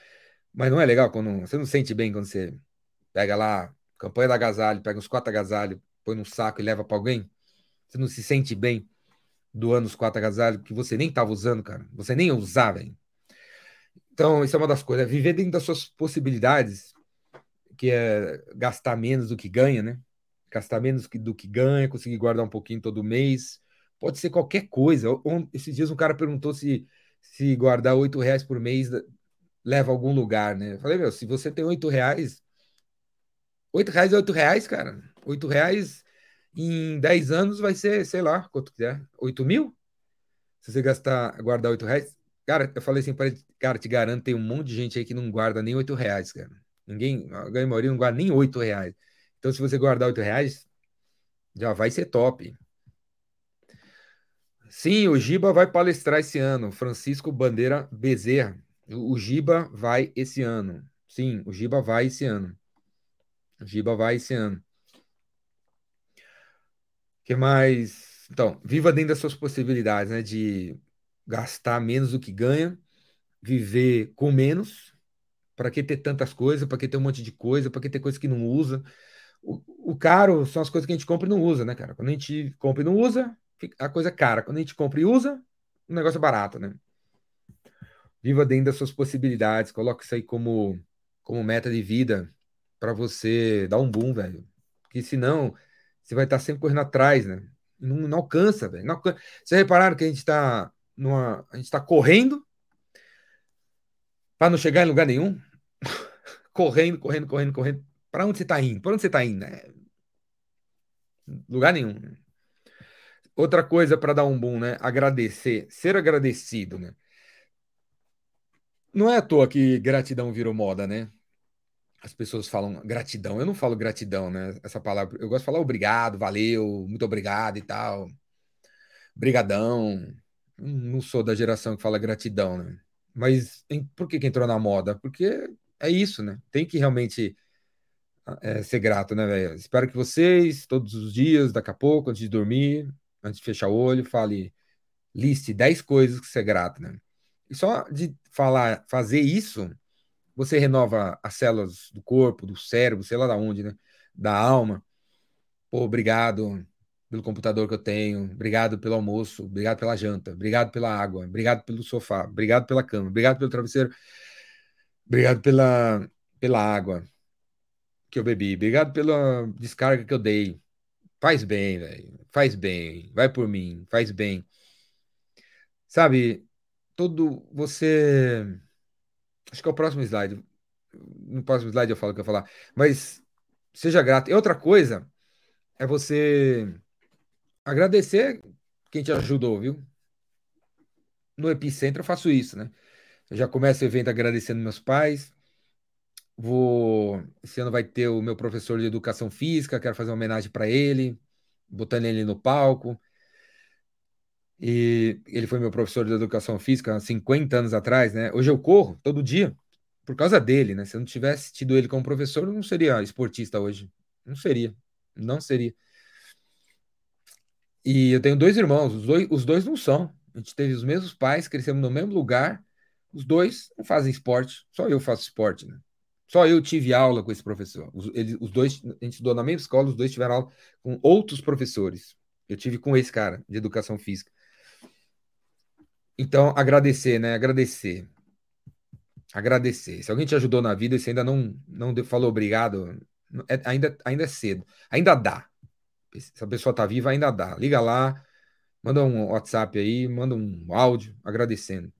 mas não é legal quando você não se sente bem quando você pega lá, campanha da agasalho, pega uns quatro agasalhos, põe num saco e leva para alguém. Você não se sente bem doando os quatro agasalhos que você nem estava usando, cara. Você nem usava, hein? Então, isso é uma das coisas. É viver dentro das suas possibilidades, que é gastar menos do que ganha, né? Gastar menos do que ganha, conseguir guardar um pouquinho todo mês. Pode ser qualquer coisa. Esses dias um cara perguntou se, se guardar oito reais por mês leva a algum lugar, né? Eu falei, meu, se você tem oito reais, oito reais é oito reais, cara. Oito reais em 10 anos vai ser, sei lá, quanto quiser, 8 mil? Se você gastar, guardar 8 reais. Cara, eu falei assim, cara, te garanto, tem um monte de gente aí que não guarda nem 8 reais, cara. Ninguém, a maioria não guarda nem 8 reais. Então, se você guardar 8 reais, já vai ser top. Sim, o Giba vai palestrar esse ano. Francisco Bandeira Bezerra. O Giba vai esse ano. Sim, o Giba vai esse ano. O Giba vai esse ano. que mais? Então, viva dentro das suas possibilidades, né? De gastar menos do que ganha, viver com menos. Para que ter tantas coisas? Para que ter um monte de coisa? Para que ter coisa que não usa? O, o caro são as coisas que a gente compra e não usa, né, cara? Quando a gente compra e não usa, a coisa é cara. Quando a gente compra e usa, o negócio é barato, né? Viva dentro das suas possibilidades, coloque isso aí como, como meta de vida para você dar um boom, velho. Porque senão você vai estar sempre correndo atrás, né? Não, não alcança, velho. Não alcança. Vocês repararam que a gente está numa. A gente está correndo para não chegar em lugar nenhum? *laughs* correndo, correndo, correndo, correndo. Para onde você está indo? Para onde você está indo? Né? Lugar nenhum. Né? Outra coisa para dar um boom, né? Agradecer, ser agradecido, né? Não é à toa que gratidão virou moda, né? As pessoas falam gratidão. Eu não falo gratidão, né? Essa palavra. Eu gosto de falar obrigado, valeu, muito obrigado e tal. Brigadão. Não sou da geração que fala gratidão, né? Mas em, por que, que entrou na moda? Porque é isso, né? Tem que realmente é, ser grato, né, velho? Espero que vocês, todos os dias, daqui a pouco, antes de dormir, antes de fechar o olho, fale, liste 10 coisas que você é grato, né? E só de falar, fazer isso, você renova as células do corpo, do cérebro, sei lá da onde, né? Da alma. Pô, obrigado pelo computador que eu tenho, obrigado pelo almoço, obrigado pela janta, obrigado pela água, obrigado pelo sofá, obrigado pela cama, obrigado pelo travesseiro, obrigado pela, pela água que eu bebi, obrigado pela descarga que eu dei, Faz bem, velho. Faz bem. Vai por mim. Faz bem. Sabe, todo você. Acho que é o próximo slide. No próximo slide eu falo o que eu falar. Mas seja grato. E outra coisa é você agradecer quem te ajudou, viu? No Epicentro eu faço isso, né? Eu já começo o evento agradecendo meus pais. Vou. Esse ano vai ter o meu professor de educação física, quero fazer uma homenagem para ele, botando ele no palco. E ele foi meu professor de educação física há 50 anos atrás, né? Hoje eu corro todo dia por causa dele, né? Se eu não tivesse tido ele como professor, eu não seria esportista hoje. Não seria. Não seria. E eu tenho dois irmãos, os dois, os dois não são. A gente teve os mesmos pais, crescemos no mesmo lugar. Os dois não fazem esporte, só eu faço esporte, né? Só eu tive aula com esse professor. Os, os dois, a gente estudou na mesma escola, os dois tiveram aula com outros professores. Eu tive com esse cara de educação física. Então, agradecer, né? Agradecer. Agradecer. Se alguém te ajudou na vida e você ainda não, não falou obrigado, é, ainda, ainda é cedo. Ainda dá. Se a pessoa está viva, ainda dá. Liga lá, manda um WhatsApp aí, manda um áudio agradecendo.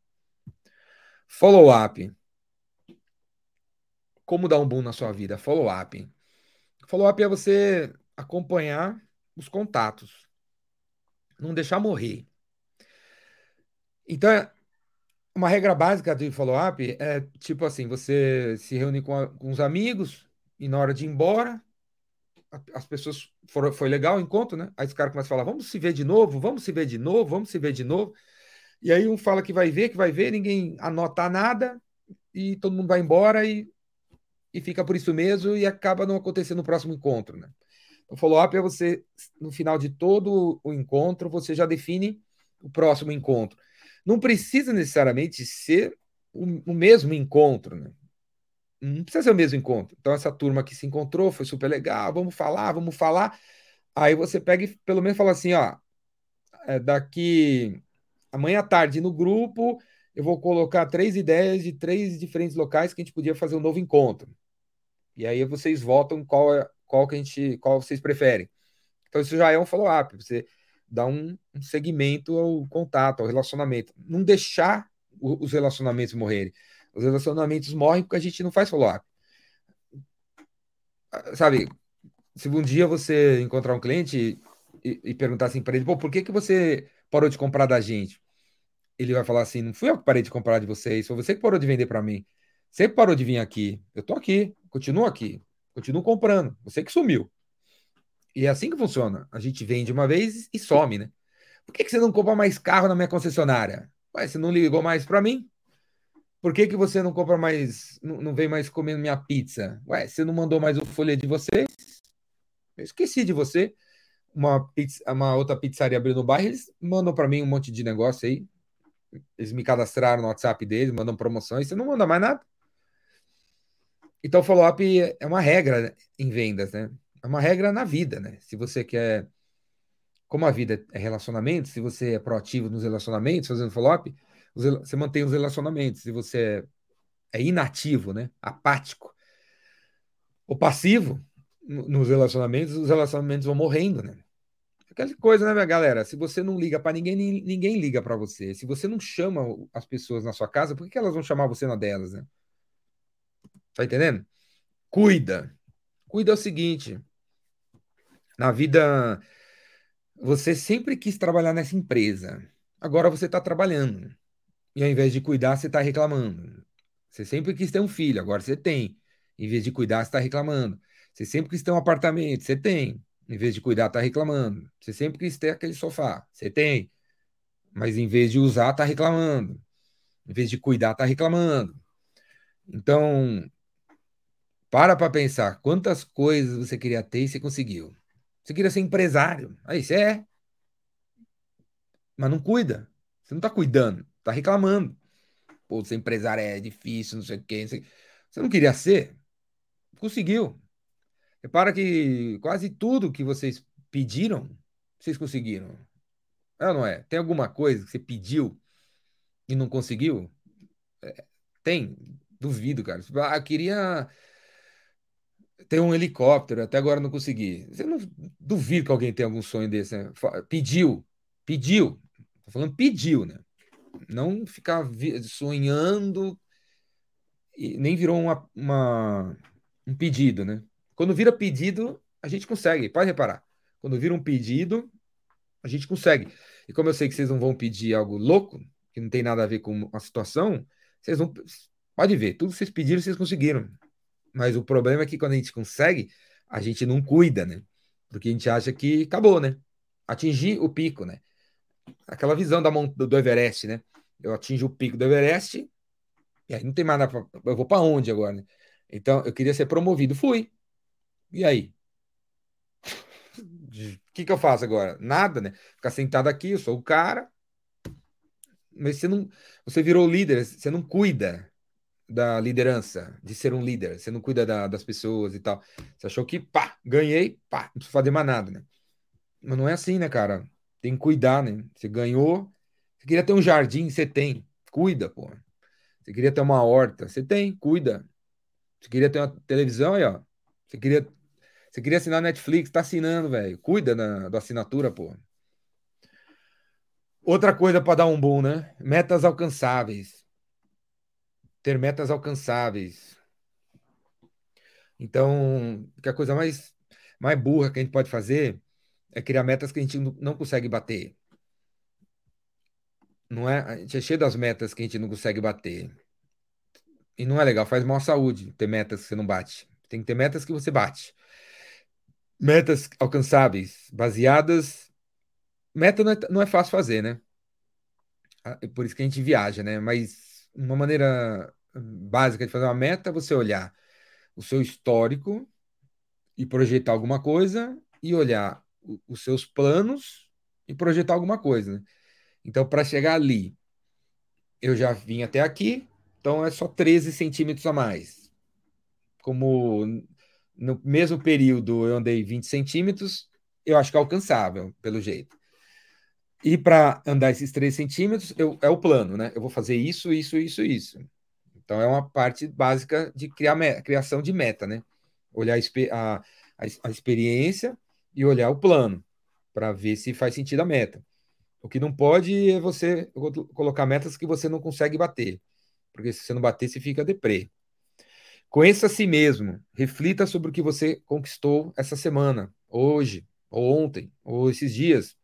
Follow up. Como dar um boom na sua vida? Follow-up. Follow-up é você acompanhar os contatos. Não deixar morrer. Então, uma regra básica de follow-up é tipo assim: você se reúne com, a, com os amigos e na hora de ir embora, as pessoas foram, foi legal o encontro, né? Aí os caras começam a falar: vamos se ver de novo, vamos se ver de novo, vamos se ver de novo. E aí um fala que vai ver, que vai ver, ninguém anota nada, e todo mundo vai embora e e fica por isso mesmo e acaba não acontecendo no próximo encontro, né? O follow-up é você, no final de todo o encontro, você já define o próximo encontro. Não precisa necessariamente ser o, o mesmo encontro, né? Não precisa ser o mesmo encontro. Então, essa turma que se encontrou foi super legal, vamos falar, vamos falar. Aí você pega e pelo menos fala assim: ó, é daqui amanhã à tarde no grupo, eu vou colocar três ideias de três diferentes locais que a gente podia fazer um novo encontro. E aí vocês votam qual, é, qual que a gente, qual vocês preferem. Então isso já é um follow-up, você dá um, um segmento ao contato, ao relacionamento. Não deixar o, os relacionamentos morrerem. Os relacionamentos morrem porque a gente não faz follow-up. Sabe, se um dia você encontrar um cliente e, e perguntar assim para ele, pô, por que, que você parou de comprar da gente? Ele vai falar assim, não fui eu que parei de comprar de vocês, foi você que parou de vender para mim. Você parou de vir aqui. Eu tô aqui, continuo aqui, continuo comprando. Você que sumiu. E é assim que funciona. A gente vende uma vez e some, né? Por que, que você não compra mais carro na minha concessionária? Ué, você não ligou mais para mim? Por que, que você não compra mais, não, não vem mais comendo minha pizza? Ué, você não mandou mais o folha de vocês? Eu esqueci de você. Uma, pizza, uma outra pizzaria abriu no bairro, eles mandam para mim um monte de negócio aí. Eles me cadastraram no WhatsApp deles, mandam promoções, você não manda mais nada. Então, follow-up é uma regra em vendas, né? É uma regra na vida, né? Se você quer. Como a vida é relacionamento, se você é proativo nos relacionamentos, fazendo follow-up, você mantém os relacionamentos. Se você é inativo, né? apático, ou passivo nos relacionamentos, os relacionamentos vão morrendo, né? Aquela coisa, né, minha galera? Se você não liga para ninguém, ninguém liga para você. Se você não chama as pessoas na sua casa, por que elas vão chamar você na delas, né? Tá entendendo? Cuida. Cuida é o seguinte. Na vida, você sempre quis trabalhar nessa empresa. Agora você está trabalhando. E ao invés de cuidar, você está reclamando. Você sempre quis ter um filho, agora você tem. Em vez de cuidar, você está reclamando. Você sempre quis ter um apartamento, você tem. Em vez de cuidar, está reclamando. Você sempre quis ter aquele sofá, você tem. Mas em vez de usar, está reclamando. Em vez de cuidar, está reclamando. Então, para para pensar quantas coisas você queria ter e você conseguiu. Você queria ser empresário. Aí você é. Mas não cuida. Você não está cuidando. Tá reclamando. Pô, ser empresário é difícil, não sei o quê. Não sei... Você não queria ser? Conseguiu. Repara que quase tudo que vocês pediram, vocês conseguiram. É ou não é? Tem alguma coisa que você pediu e não conseguiu? É, tem. Duvido, cara. Ah, eu queria ter um helicóptero, até agora não consegui. Você não duvido que alguém tenha algum sonho desse, né? Pediu. Pediu. Tô falando pediu, né? Não ficar sonhando e nem virou uma, uma, um pedido, né? Quando vira pedido, a gente consegue, pode reparar. Quando vira um pedido, a gente consegue. E como eu sei que vocês não vão pedir algo louco, que não tem nada a ver com a situação, vocês vão. Pode ver, tudo que vocês pediram, vocês conseguiram. Mas o problema é que quando a gente consegue, a gente não cuida, né? Porque a gente acha que acabou, né? Atingir o pico, né? aquela visão da do Everest, né? Eu atingo o pico do Everest e aí não tem mais nada pra, eu vou para onde agora, né? Então eu queria ser promovido, fui. E aí? *laughs* O que, que eu faço agora? Nada, né? Ficar sentado aqui, eu sou o cara. Mas você não, você virou líder, você não cuida da liderança, de ser um líder, você não cuida da, das pessoas e tal. Você achou que, pá, ganhei, pá, não precisa fazer mais nada, né? Mas não é assim, né, cara? Tem que cuidar, né? Você ganhou. Você queria ter um jardim, você tem. Cuida, pô. Você queria ter uma horta, você tem, cuida. Você queria ter uma televisão aí, ó. Você queria, você queria assinar Netflix, tá assinando, velho. Cuida da, da assinatura, pô. Outra coisa para dar um boom, né? Metas alcançáveis. Ter metas alcançáveis. Então, que a coisa mais, mais burra que a gente pode fazer é criar metas que a gente não consegue bater. Não é? A gente é cheio das metas que a gente não consegue bater. E não é legal, faz mal à saúde ter metas que você não bate. Tem que ter metas que você bate. Metas alcançáveis, baseadas. Meta não é, não é fácil fazer, né? Ah, é por isso que a gente viaja, né? Mas uma maneira básica de fazer uma meta você olhar o seu histórico e projetar alguma coisa e olhar os seus planos e projetar alguma coisa. Né? Então, para chegar ali, eu já vim até aqui, então é só 13 centímetros a mais. Como no mesmo período eu andei 20 centímetros, eu acho que é alcançável, pelo jeito. E para andar esses 3 centímetros, eu, é o plano, né? Eu vou fazer isso, isso, isso, isso. Então é uma parte básica de criar criação de meta, né? Olhar a, a, a experiência e olhar o plano para ver se faz sentido a meta. O que não pode é você colocar metas que você não consegue bater, porque se você não bater, você fica deprê. Conheça a si mesmo, reflita sobre o que você conquistou essa semana, hoje, ou ontem, ou esses dias.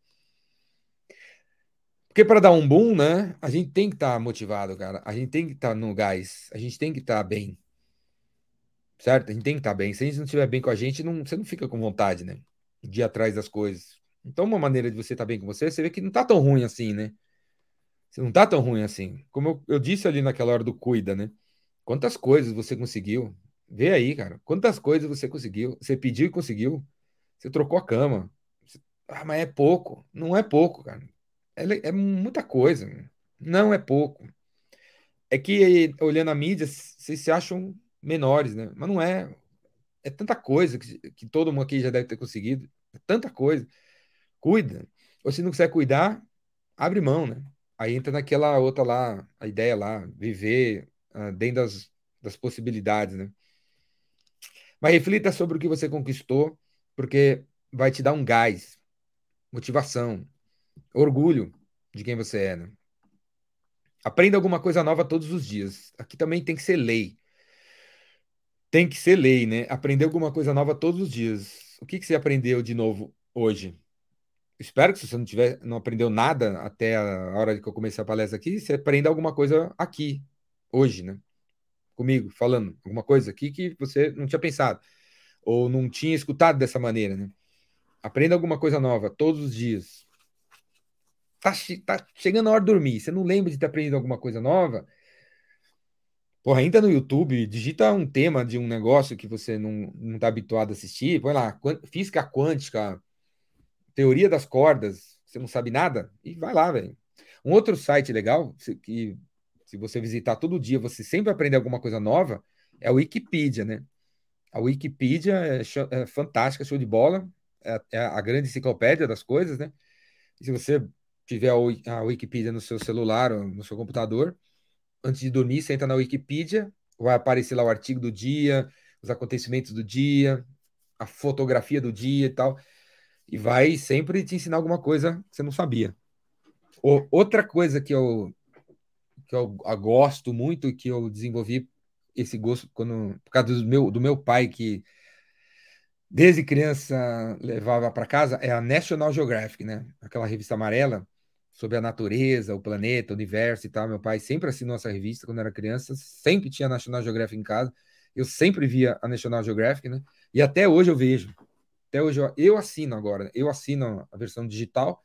Porque para dar um boom, né? A gente tem que estar tá motivado, cara. A gente tem que estar tá no gás. A gente tem que estar tá bem. Certo? A gente tem que estar tá bem. Se a gente não estiver bem com a gente, não, você não fica com vontade, né? De ir atrás das coisas. Então, uma maneira de você estar tá bem com você, você vê que não tá tão ruim assim, né? Você não tá tão ruim assim. Como eu, eu disse ali naquela hora do cuida, né? Quantas coisas você conseguiu? Vê aí, cara. Quantas coisas você conseguiu? Você pediu e conseguiu. Você trocou a cama. Ah, mas é pouco. Não é pouco, cara. É, é muita coisa. Não é pouco. É que, olhando a mídia, vocês se acham menores, né? Mas não é. É tanta coisa que, que todo mundo aqui já deve ter conseguido. É tanta coisa. Cuida. Ou se não quiser cuidar, abre mão, né? Aí entra naquela outra lá, a ideia lá, viver uh, dentro das, das possibilidades, né? Mas reflita sobre o que você conquistou, porque vai te dar um gás, motivação, orgulho de quem você é. Né? Aprenda alguma coisa nova todos os dias. Aqui também tem que ser lei. Tem que ser lei, né? Aprender alguma coisa nova todos os dias. O que, que você aprendeu de novo hoje? Espero que se você não tiver, não aprendeu nada até a hora que eu comecei a palestra aqui, você aprenda alguma coisa aqui, hoje, né? Comigo, falando alguma coisa aqui que você não tinha pensado ou não tinha escutado dessa maneira, né? Aprenda alguma coisa nova todos os dias. Tá, tá chegando a hora de dormir. Você não lembra de ter aprendido alguma coisa nova? Porra, ainda no YouTube, digita um tema de um negócio que você não, não tá habituado a assistir. Põe lá, física quântica, teoria das cordas, você não sabe nada, e vai lá, velho. Um outro site legal, que se você visitar todo dia, você sempre aprende alguma coisa nova, é a Wikipedia, né? A Wikipedia é, é fantástica, show de bola, é, é, a grande enciclopédia das coisas, né? E se você tiver a Wikipedia no seu celular ou no seu computador, antes de dormir, você entra na Wikipedia, vai aparecer lá o artigo do dia, os acontecimentos do dia, a fotografia do dia e tal, e vai sempre te ensinar alguma coisa que você não sabia. Outra coisa que eu, que eu gosto muito e que eu desenvolvi esse gosto quando, por causa do meu, do meu pai, que desde criança levava para casa, é a National Geographic, né? Aquela revista amarela sobre a natureza, o planeta, o universo e tal. Meu pai sempre assinou essa revista quando era criança, sempre tinha National Geographic em casa. Eu sempre via a National Geographic, né? E até hoje eu vejo. Até hoje eu, eu assino agora, né? eu assino a versão digital.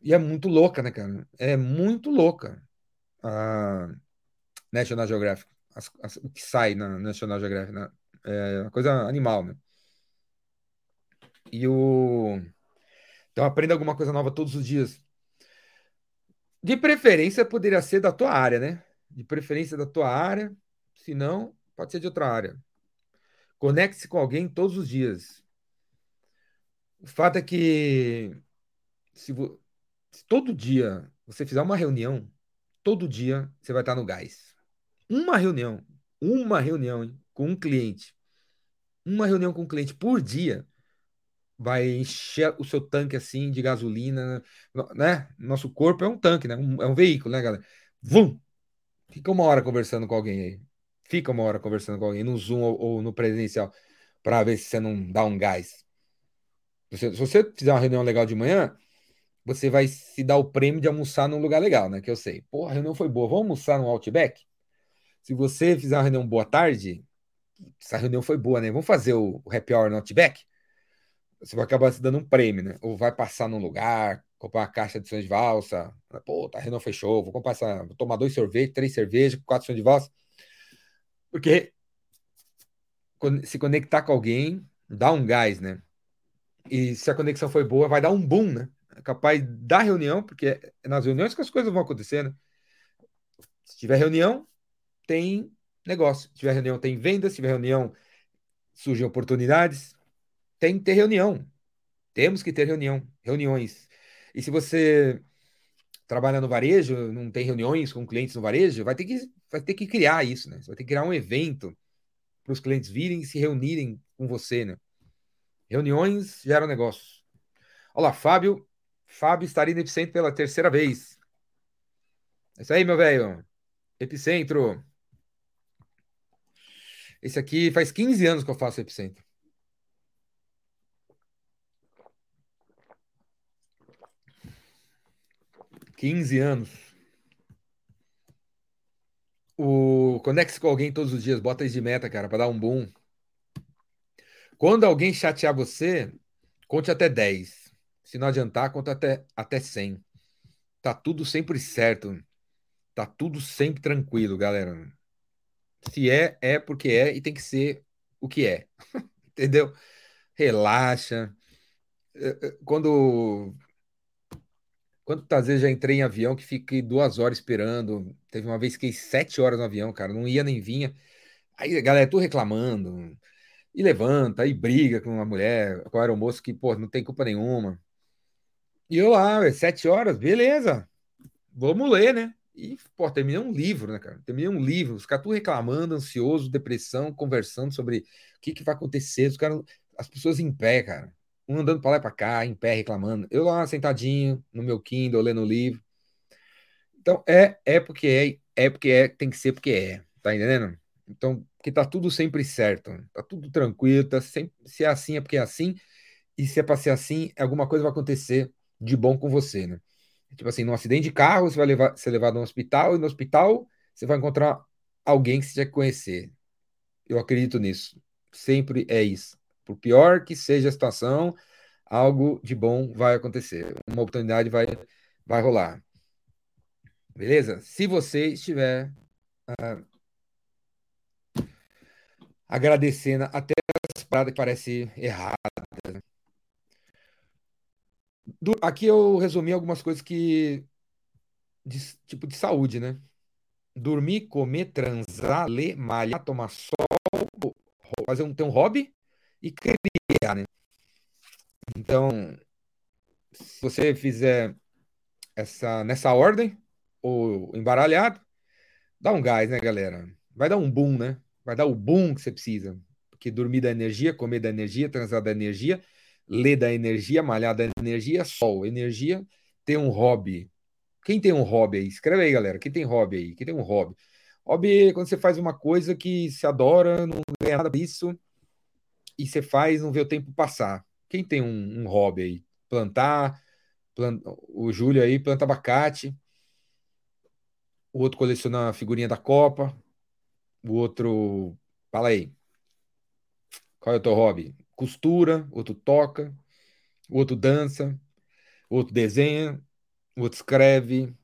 E é muito louca, né, cara? É muito louca a National Geographic as, as, o que sai na National Geographic, né? É uma coisa animal, né? E o. Então aprenda alguma coisa nova todos os dias. De preferência, poderia ser da tua área, né? De preferência da tua área. Se não, pode ser de outra área. Conecte-se com alguém todos os dias. O fato é que se, vo... se todo dia você fizer uma reunião, todo dia você vai estar no gás uma reunião, uma reunião hein, com um cliente, uma reunião com um cliente por dia, vai encher o seu tanque assim de gasolina, né? Nosso corpo é um tanque, né? Um, é um veículo, né, galera? Vum! Fica uma hora conversando com alguém aí. Fica uma hora conversando com alguém no Zoom ou, ou no presencial para ver se você não dá um gás. Se, se você fizer uma reunião legal de manhã, você vai se dar o prêmio de almoçar num lugar legal, né? Que eu sei. Pô, a reunião foi boa. Vamos almoçar no Outback? Se você fizer uma reunião boa tarde, essa reunião foi boa, né? Vamos fazer o, o happy hour no Outback? Você vai acabar se dando um prêmio, né? Ou vai passar num lugar, comprar uma caixa de sonhos de valsa. Pô, reunião foi show, vou comprar essa, vou tomar dois sorvetes, três cervejas, quatro sonhos de valsa. Porque se conectar com alguém dá um gás, né? E se a conexão foi boa, vai dar um boom, né? É capaz da reunião, porque é nas reuniões que as coisas vão acontecer, né? Se tiver reunião, tem negócio. Se tiver reunião, tem vendas. Se tiver reunião, surgem oportunidades. Tem que ter reunião. Temos que ter reunião, reuniões. E se você trabalha no varejo, não tem reuniões com clientes no varejo, vai ter que, vai ter que criar isso, né? Você vai ter que criar um evento para os clientes virem e se reunirem com você, né? Reuniões geram negócios. Olá, Fábio. Fábio estaria no Epicentro pela terceira vez. É isso aí, meu velho. Epicentro. Esse aqui faz 15 anos que eu faço Epicentro. 15 anos. O conecte com alguém todos os dias, bota isso de meta, cara, para dar um boom. Quando alguém chatear você, conte até 10. Se não adiantar, conta até, até 100. Tá tudo sempre certo. Tá tudo sempre tranquilo, galera. Se é, é porque é e tem que ser o que é. *laughs* Entendeu? Relaxa. Eh, eh, quando Quantas vezes já entrei em avião que fiquei duas horas esperando? Teve uma vez que fiquei sete horas no avião, cara, não ia nem vinha. Aí galera tudo reclamando, e levanta, e briga com uma mulher, com o aeromoço que, pô, não tem culpa nenhuma. E eu lá, sete horas, beleza, vamos ler, né? E, pô, terminei um livro, né, cara? Terminei um livro, os caras tudo reclamando, ansioso, depressão, conversando sobre o que, que vai acontecer, os caras, as pessoas em pé, cara um andando para lá e para cá, em pé, reclamando. Eu lá sentadinho no meu Kindle, lendo o livro. Então, é, é porque é, é porque é, tem que ser porque é, tá entendendo? Então, porque tá tudo sempre certo, tá tudo tranquilo, tá sempre, se é assim é porque é assim, e se é para ser assim, alguma coisa vai acontecer de bom com você, né? Tipo assim, num acidente de carro, você vai levar, ser levado a um hospital, e no hospital você vai encontrar alguém que você que conhecer. Eu acredito nisso. Sempre é isso. Por pior que seja a situação, algo de bom vai acontecer. Uma oportunidade vai, vai rolar. Beleza? Se você estiver uh, agradecendo até as paradas que parecem erradas. Aqui eu resumi algumas coisas que. De, tipo de saúde, né? Dormir, comer, transar, ler, malhar, tomar sol, fazer um, ter um hobby e criar, né? Então, se você fizer essa nessa ordem ou embaralhado, dá um gás, né, galera? Vai dar um boom, né? Vai dar o boom que você precisa. Porque dormir da energia, comer da energia, transar da energia, ler da energia, malhar da energia, sol, energia, ter um hobby. Quem tem um hobby aí? Escreve aí, galera. Quem tem hobby aí? Quem tem um hobby? Hobby é quando você faz uma coisa que se adora, não ganha nada disso, e você faz, não vê o tempo passar. Quem tem um, um hobby aí? Plantar, plant... o Júlio aí planta abacate, o outro coleciona a figurinha da Copa, o outro. Fala aí. Qual é o teu hobby? Costura, outro toca, o outro dança, outro desenha, outro escreve,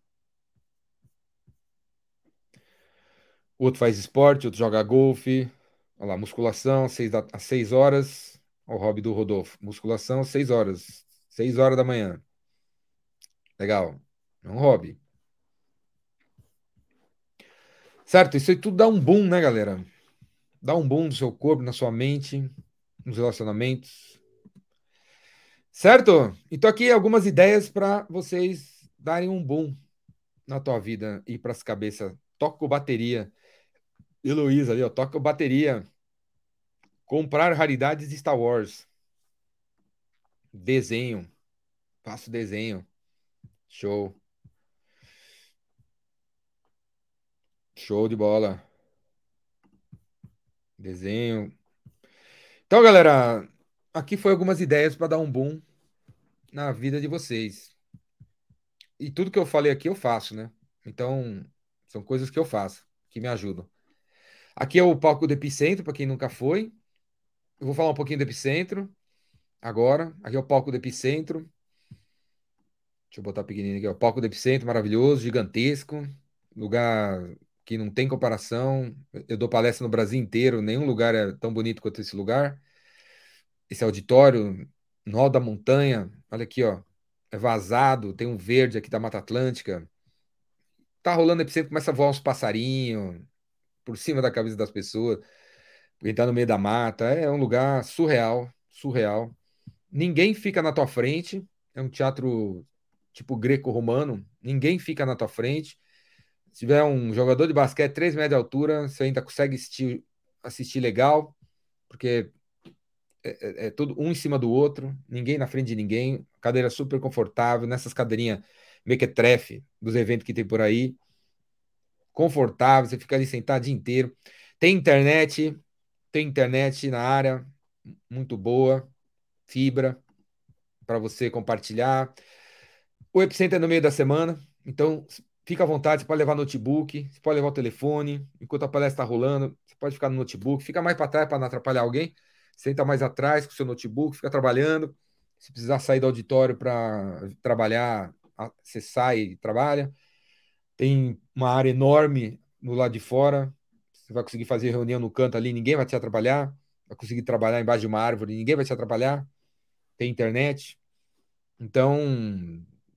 outro faz esporte, outro joga golfe, Olha lá, musculação, seis da, às 6 horas. Olha o hobby do Rodolfo. Musculação, 6 horas. 6 horas da manhã. Legal. É um hobby. Certo? Isso aí tudo dá um boom, né, galera? Dá um boom no seu corpo, na sua mente, nos relacionamentos. Certo? Então aqui algumas ideias para vocês darem um boom na tua vida e para as cabeças. Toco bateria Heloísa ali, ó, toca bateria. Comprar raridades de Star Wars. Desenho. Faço desenho. Show. Show de bola. Desenho. Então, galera, aqui foi algumas ideias para dar um boom na vida de vocês. E tudo que eu falei aqui eu faço, né? Então, são coisas que eu faço, que me ajudam. Aqui é o palco do Epicentro, para quem nunca foi. Eu vou falar um pouquinho do Epicentro agora. Aqui é o palco do Epicentro. Deixa eu botar pequenininho aqui. O palco do Epicentro, maravilhoso, gigantesco. Lugar que não tem comparação. Eu dou palestra no Brasil inteiro. Nenhum lugar é tão bonito quanto esse lugar. Esse auditório, no alto da montanha. Olha aqui, ó. É vazado, tem um verde aqui da Mata Atlântica. Tá rolando epicentro, começa a voar uns passarinhos por cima da cabeça das pessoas, porque tá no meio da mata. É um lugar surreal, surreal. Ninguém fica na tua frente. É um teatro tipo greco-romano. Ninguém fica na tua frente. Se tiver um jogador de basquete 3 metros de altura, você ainda consegue assistir, assistir legal, porque é, é, é, tudo um em cima do outro, ninguém na frente de ninguém, cadeira super confortável, nessas cadeirinhas mequetrefe dos eventos que tem por aí confortável, você fica ali sentado o dia inteiro. Tem internet, tem internet na área, muito boa, fibra para você compartilhar. O Epicenter é no meio da semana, Então, fica à vontade, você pode levar notebook, você pode levar o telefone, enquanto a palestra está rolando, você pode ficar no notebook, fica mais para trás para não atrapalhar alguém, senta mais atrás com o seu notebook, fica trabalhando. Se precisar sair do auditório para trabalhar, você sai e trabalha. Tem uma área enorme no lado de fora. Você vai conseguir fazer reunião no canto ali, ninguém vai te atrapalhar. Vai conseguir trabalhar embaixo de uma árvore, ninguém vai te atrapalhar. Tem internet. Então,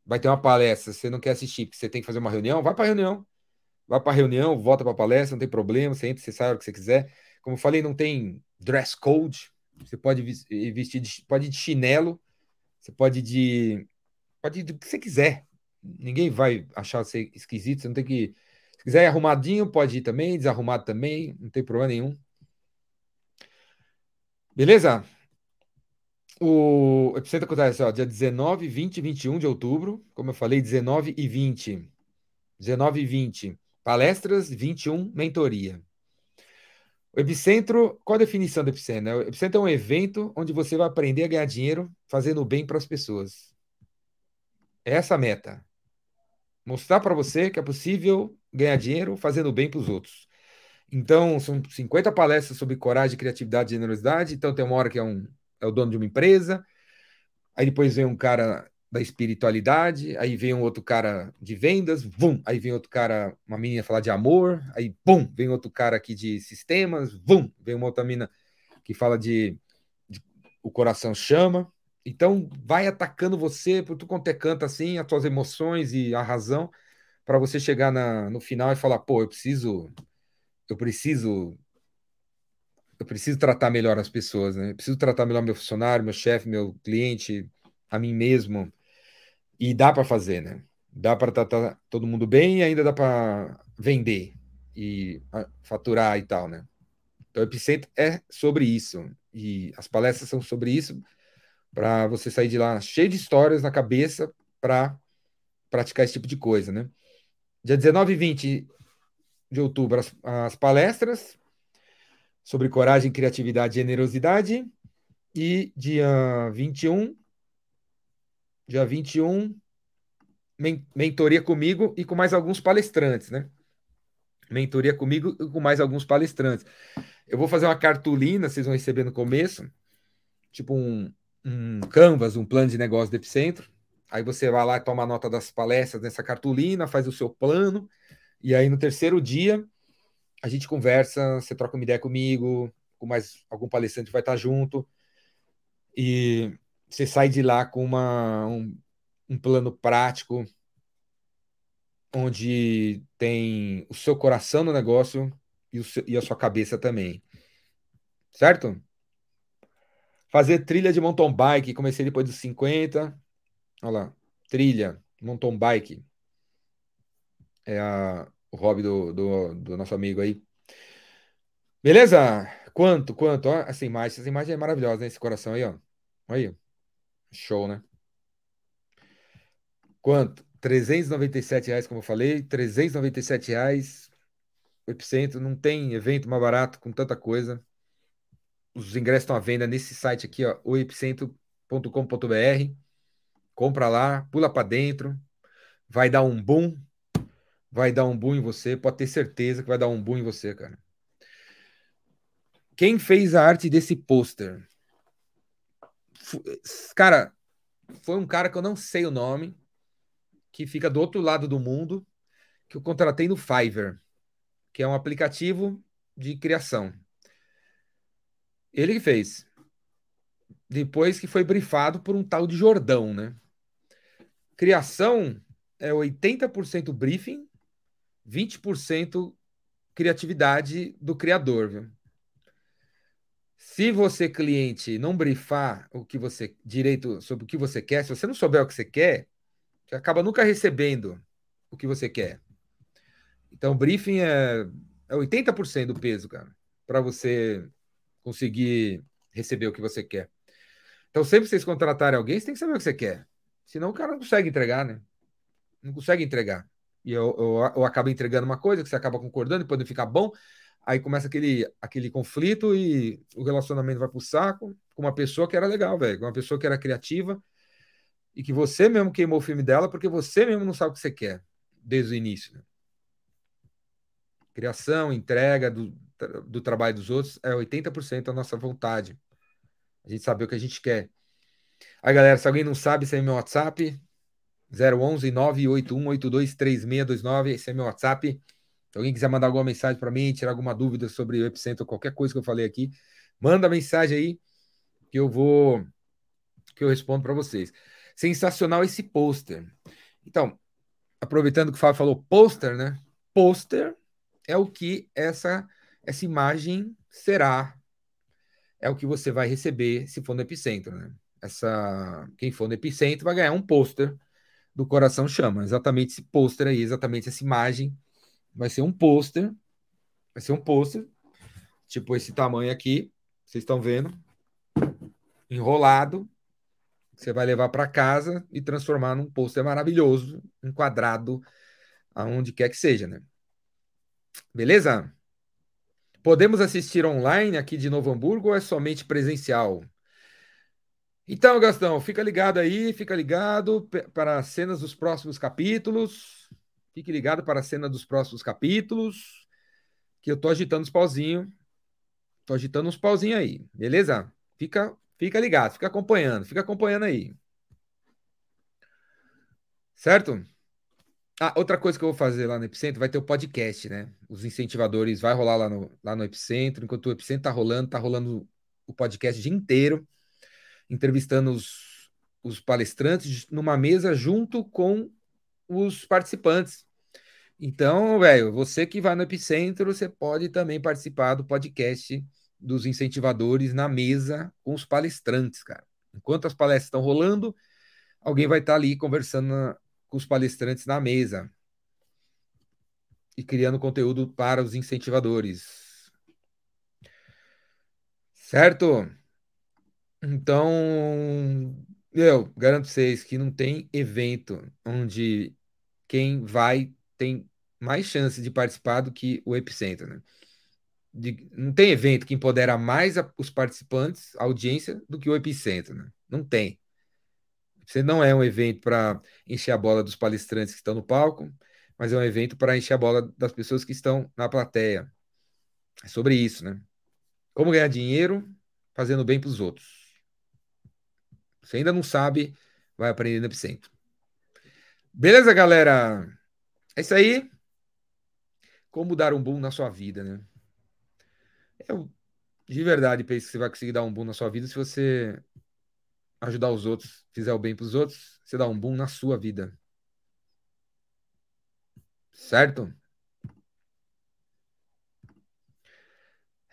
vai ter uma palestra, você não quer assistir, porque você tem que fazer uma reunião, vai para a reunião. Vai para a reunião, volta para a palestra, não tem problema, você entra, você sai hora que você quiser. Como eu falei, não tem dress code. Você pode vestir de, pode ir de chinelo, você pode ir de pode ir do que você quiser. Ninguém vai achar você esquisito, você não tem que se quiser ir arrumadinho, pode ir também, desarrumado também, não tem problema nenhum. Beleza? O Epicentro acontece ó, dia 19, 20 e 21 de outubro. Como eu falei, 19 e 20. 19 e 20. Palestras, 21, mentoria. O Epicentro, qual a definição do Epicentro? O Epicentro é um evento onde você vai aprender a ganhar dinheiro fazendo bem para as pessoas. É essa a meta. Mostrar para você que é possível ganhar dinheiro fazendo bem para os outros. Então, são 50 palestras sobre coragem, criatividade e generosidade. Então, tem uma hora que é, um, é o dono de uma empresa. Aí depois vem um cara da espiritualidade. Aí vem um outro cara de vendas. Vum! Aí vem outro cara, uma menina falar de amor. Aí, bum! Vem outro cara aqui de sistemas. Vum! Vem uma outra menina que fala de, de o coração chama. Então, vai atacando você por tu quanto é canto assim, as tuas emoções e a razão, para você chegar na, no final e falar, pô, eu preciso eu preciso eu preciso tratar melhor as pessoas, né? Eu preciso tratar melhor meu funcionário, meu chefe, meu cliente, a mim mesmo. E dá para fazer, né? Dá para tratar todo mundo bem e ainda dá para vender e faturar e tal, né? Então, o Epicentro é sobre isso. E as palestras são sobre isso, para você sair de lá cheio de histórias na cabeça para praticar esse tipo de coisa, né? Dia 19 e 20 de outubro as, as palestras sobre coragem, criatividade e generosidade. E dia 21, dia 21, men mentoria comigo e com mais alguns palestrantes, né? Mentoria comigo e com mais alguns palestrantes. Eu vou fazer uma cartolina, vocês vão receber no começo, tipo um, um canvas, um plano de negócio do Epicentro. Aí você vai lá toma nota das palestras nessa cartolina, faz o seu plano, e aí no terceiro dia a gente conversa, você troca uma ideia comigo, com mais algum palestrante vai estar junto, e você sai de lá com uma, um, um plano prático, onde tem o seu coração no negócio e, seu, e a sua cabeça também. Certo? Fazer trilha de mountain bike, comecei depois dos 50. Olha lá, trilha, mountain bike é a, o hobby do, do, do, nosso amigo aí. Beleza? Quanto, quanto? Ó, essa imagem, essa imagem é maravilhosa, né? Esse coração aí, ó. Aí. Show, né? Quanto? 397 reais, como eu falei. 397 reais. O Epicentro não tem evento mais barato com tanta coisa. Os ingressos estão à venda nesse site aqui, ó, oepicentro.com.br. Compra lá, pula para dentro. Vai dar um boom vai dar um boom em você, pode ter certeza que vai dar um boom em você, cara. Quem fez a arte desse pôster? Cara, foi um cara que eu não sei o nome, que fica do outro lado do mundo, que eu contratei no Fiverr, que é um aplicativo de criação. Ele que fez. Depois que foi brifado por um tal de Jordão, né? Criação é 80% briefing 20% criatividade do criador, viu? Se você, cliente, não brifar o que você direito sobre o que você quer, se você não souber o que você quer, você acaba nunca recebendo o que você quer. Então, briefing é, é 80% do peso, cara, para você conseguir receber o que você quer. Então, sempre que vocês contratarem alguém, você tem que saber o que você quer. Senão o cara não consegue entregar, né? Não consegue entregar e eu, eu, eu acabo entregando uma coisa que você acaba concordando e pode ficar bom, aí começa aquele, aquele conflito e o relacionamento vai pro saco com uma pessoa que era legal, velho, com uma pessoa que era criativa e que você mesmo queimou o filme dela porque você mesmo não sabe o que você quer. desde o início. Né? Criação, entrega do, do trabalho dos outros é 80% da nossa vontade. A gente sabe o que a gente quer. Aí, galera, se alguém não sabe, esse é meu WhatsApp, 011 981 3629. Esse é meu WhatsApp. Se alguém quiser mandar alguma mensagem para mim, tirar alguma dúvida sobre o Epicentro, qualquer coisa que eu falei aqui, manda mensagem aí que eu vou que eu respondo para vocês. Sensacional esse pôster. Então, aproveitando que o Fábio falou pôster, né? Pôster é o que essa essa imagem será. É o que você vai receber se for no Epicentro, né? Essa quem for no Epicentro vai ganhar um pôster do Coração Chama. Exatamente esse pôster aí, exatamente essa imagem. Vai ser um pôster. Vai ser um pôster. Tipo esse tamanho aqui. Vocês estão vendo? Enrolado. Você vai levar para casa e transformar num pôster maravilhoso, enquadrado aonde quer que seja, né? Beleza? Podemos assistir online aqui de Novo Hamburgo ou é somente presencial? Então, Gastão, fica ligado aí, fica ligado para as cenas dos próximos capítulos. Fique ligado para a cena dos próximos capítulos. Que eu tô agitando os pauzinhos. Tô agitando uns pauzinhos aí, beleza? Fica, fica ligado, fica acompanhando, fica acompanhando aí. Certo? Ah, outra coisa que eu vou fazer lá no Epicentro vai ter o podcast, né? Os incentivadores vai rolar lá no, lá no Epicentro. Enquanto o Epicentro tá rolando, tá rolando o podcast o dia inteiro entrevistando os, os palestrantes numa mesa junto com os participantes. Então, velho, você que vai no Epicentro, você pode também participar do podcast dos incentivadores na mesa com os palestrantes, cara. Enquanto as palestras estão rolando, alguém vai estar ali conversando na, com os palestrantes na mesa e criando conteúdo para os incentivadores. Certo? Então, eu garanto vocês que não tem evento onde quem vai tem mais chance de participar do que o Epicentro, né? De, não tem evento que empodera mais a, os participantes, a audiência, do que o Epicentro, né? Não tem. Você não é um evento para encher a bola dos palestrantes que estão no palco, mas é um evento para encher a bola das pessoas que estão na plateia. É sobre isso, né? Como ganhar dinheiro fazendo bem para os outros. Você ainda não sabe, vai aprender no Epicentro. Beleza, galera? É isso aí. Como dar um boom na sua vida, né? Eu de verdade penso que você vai conseguir dar um boom na sua vida se você ajudar os outros, fizer o bem para os outros, você dá um boom na sua vida. Certo?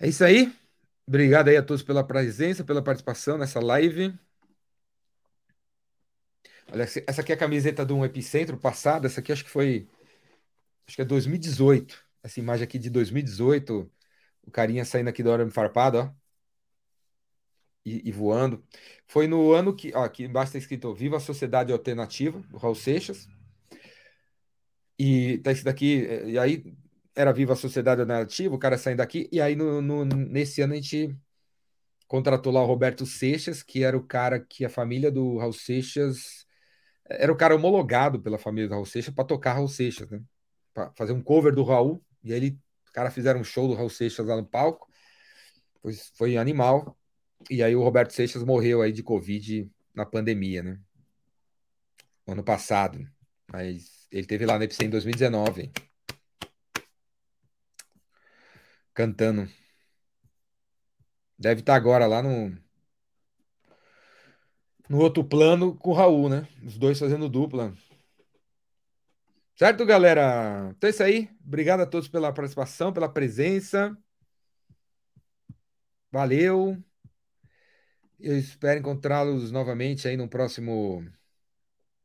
É isso aí. Obrigado aí a todos pela presença, pela participação nessa live. Olha, essa aqui é a camiseta de um epicentro passado. Essa aqui acho que foi. Acho que é 2018. Essa imagem aqui de 2018. O carinha saindo aqui da hora farpado, ó. E, e, voando. Foi no ano que. Ó, aqui embaixo está escrito Viva a Sociedade Alternativa, do Raul Seixas. E tá isso daqui. E aí era Viva a Sociedade Alternativa, o cara saindo daqui. E aí no, no, nesse ano a gente contratou lá o Roberto Seixas, que era o cara que a família do Raul Seixas era o cara homologado pela família do Raul Seixas para tocar Raul Seixas, né? Para fazer um cover do Raul. E aí ele, os caras fizeram um show do Raul Seixas lá no palco. Foi, foi animal. E aí o Roberto Seixas morreu aí de Covid na pandemia, né? Ano passado. Mas ele teve lá no Epicentro em 2019. Cantando. Deve estar agora lá no no outro plano com o Raul, né? Os dois fazendo dupla. Certo, galera? Então é isso aí. Obrigado a todos pela participação, pela presença. Valeu. Eu espero encontrá-los novamente aí no próximo.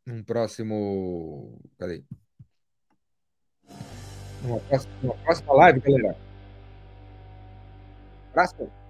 Num próximo. Cadê? Numa próxima, numa próxima live, galera. Abraço.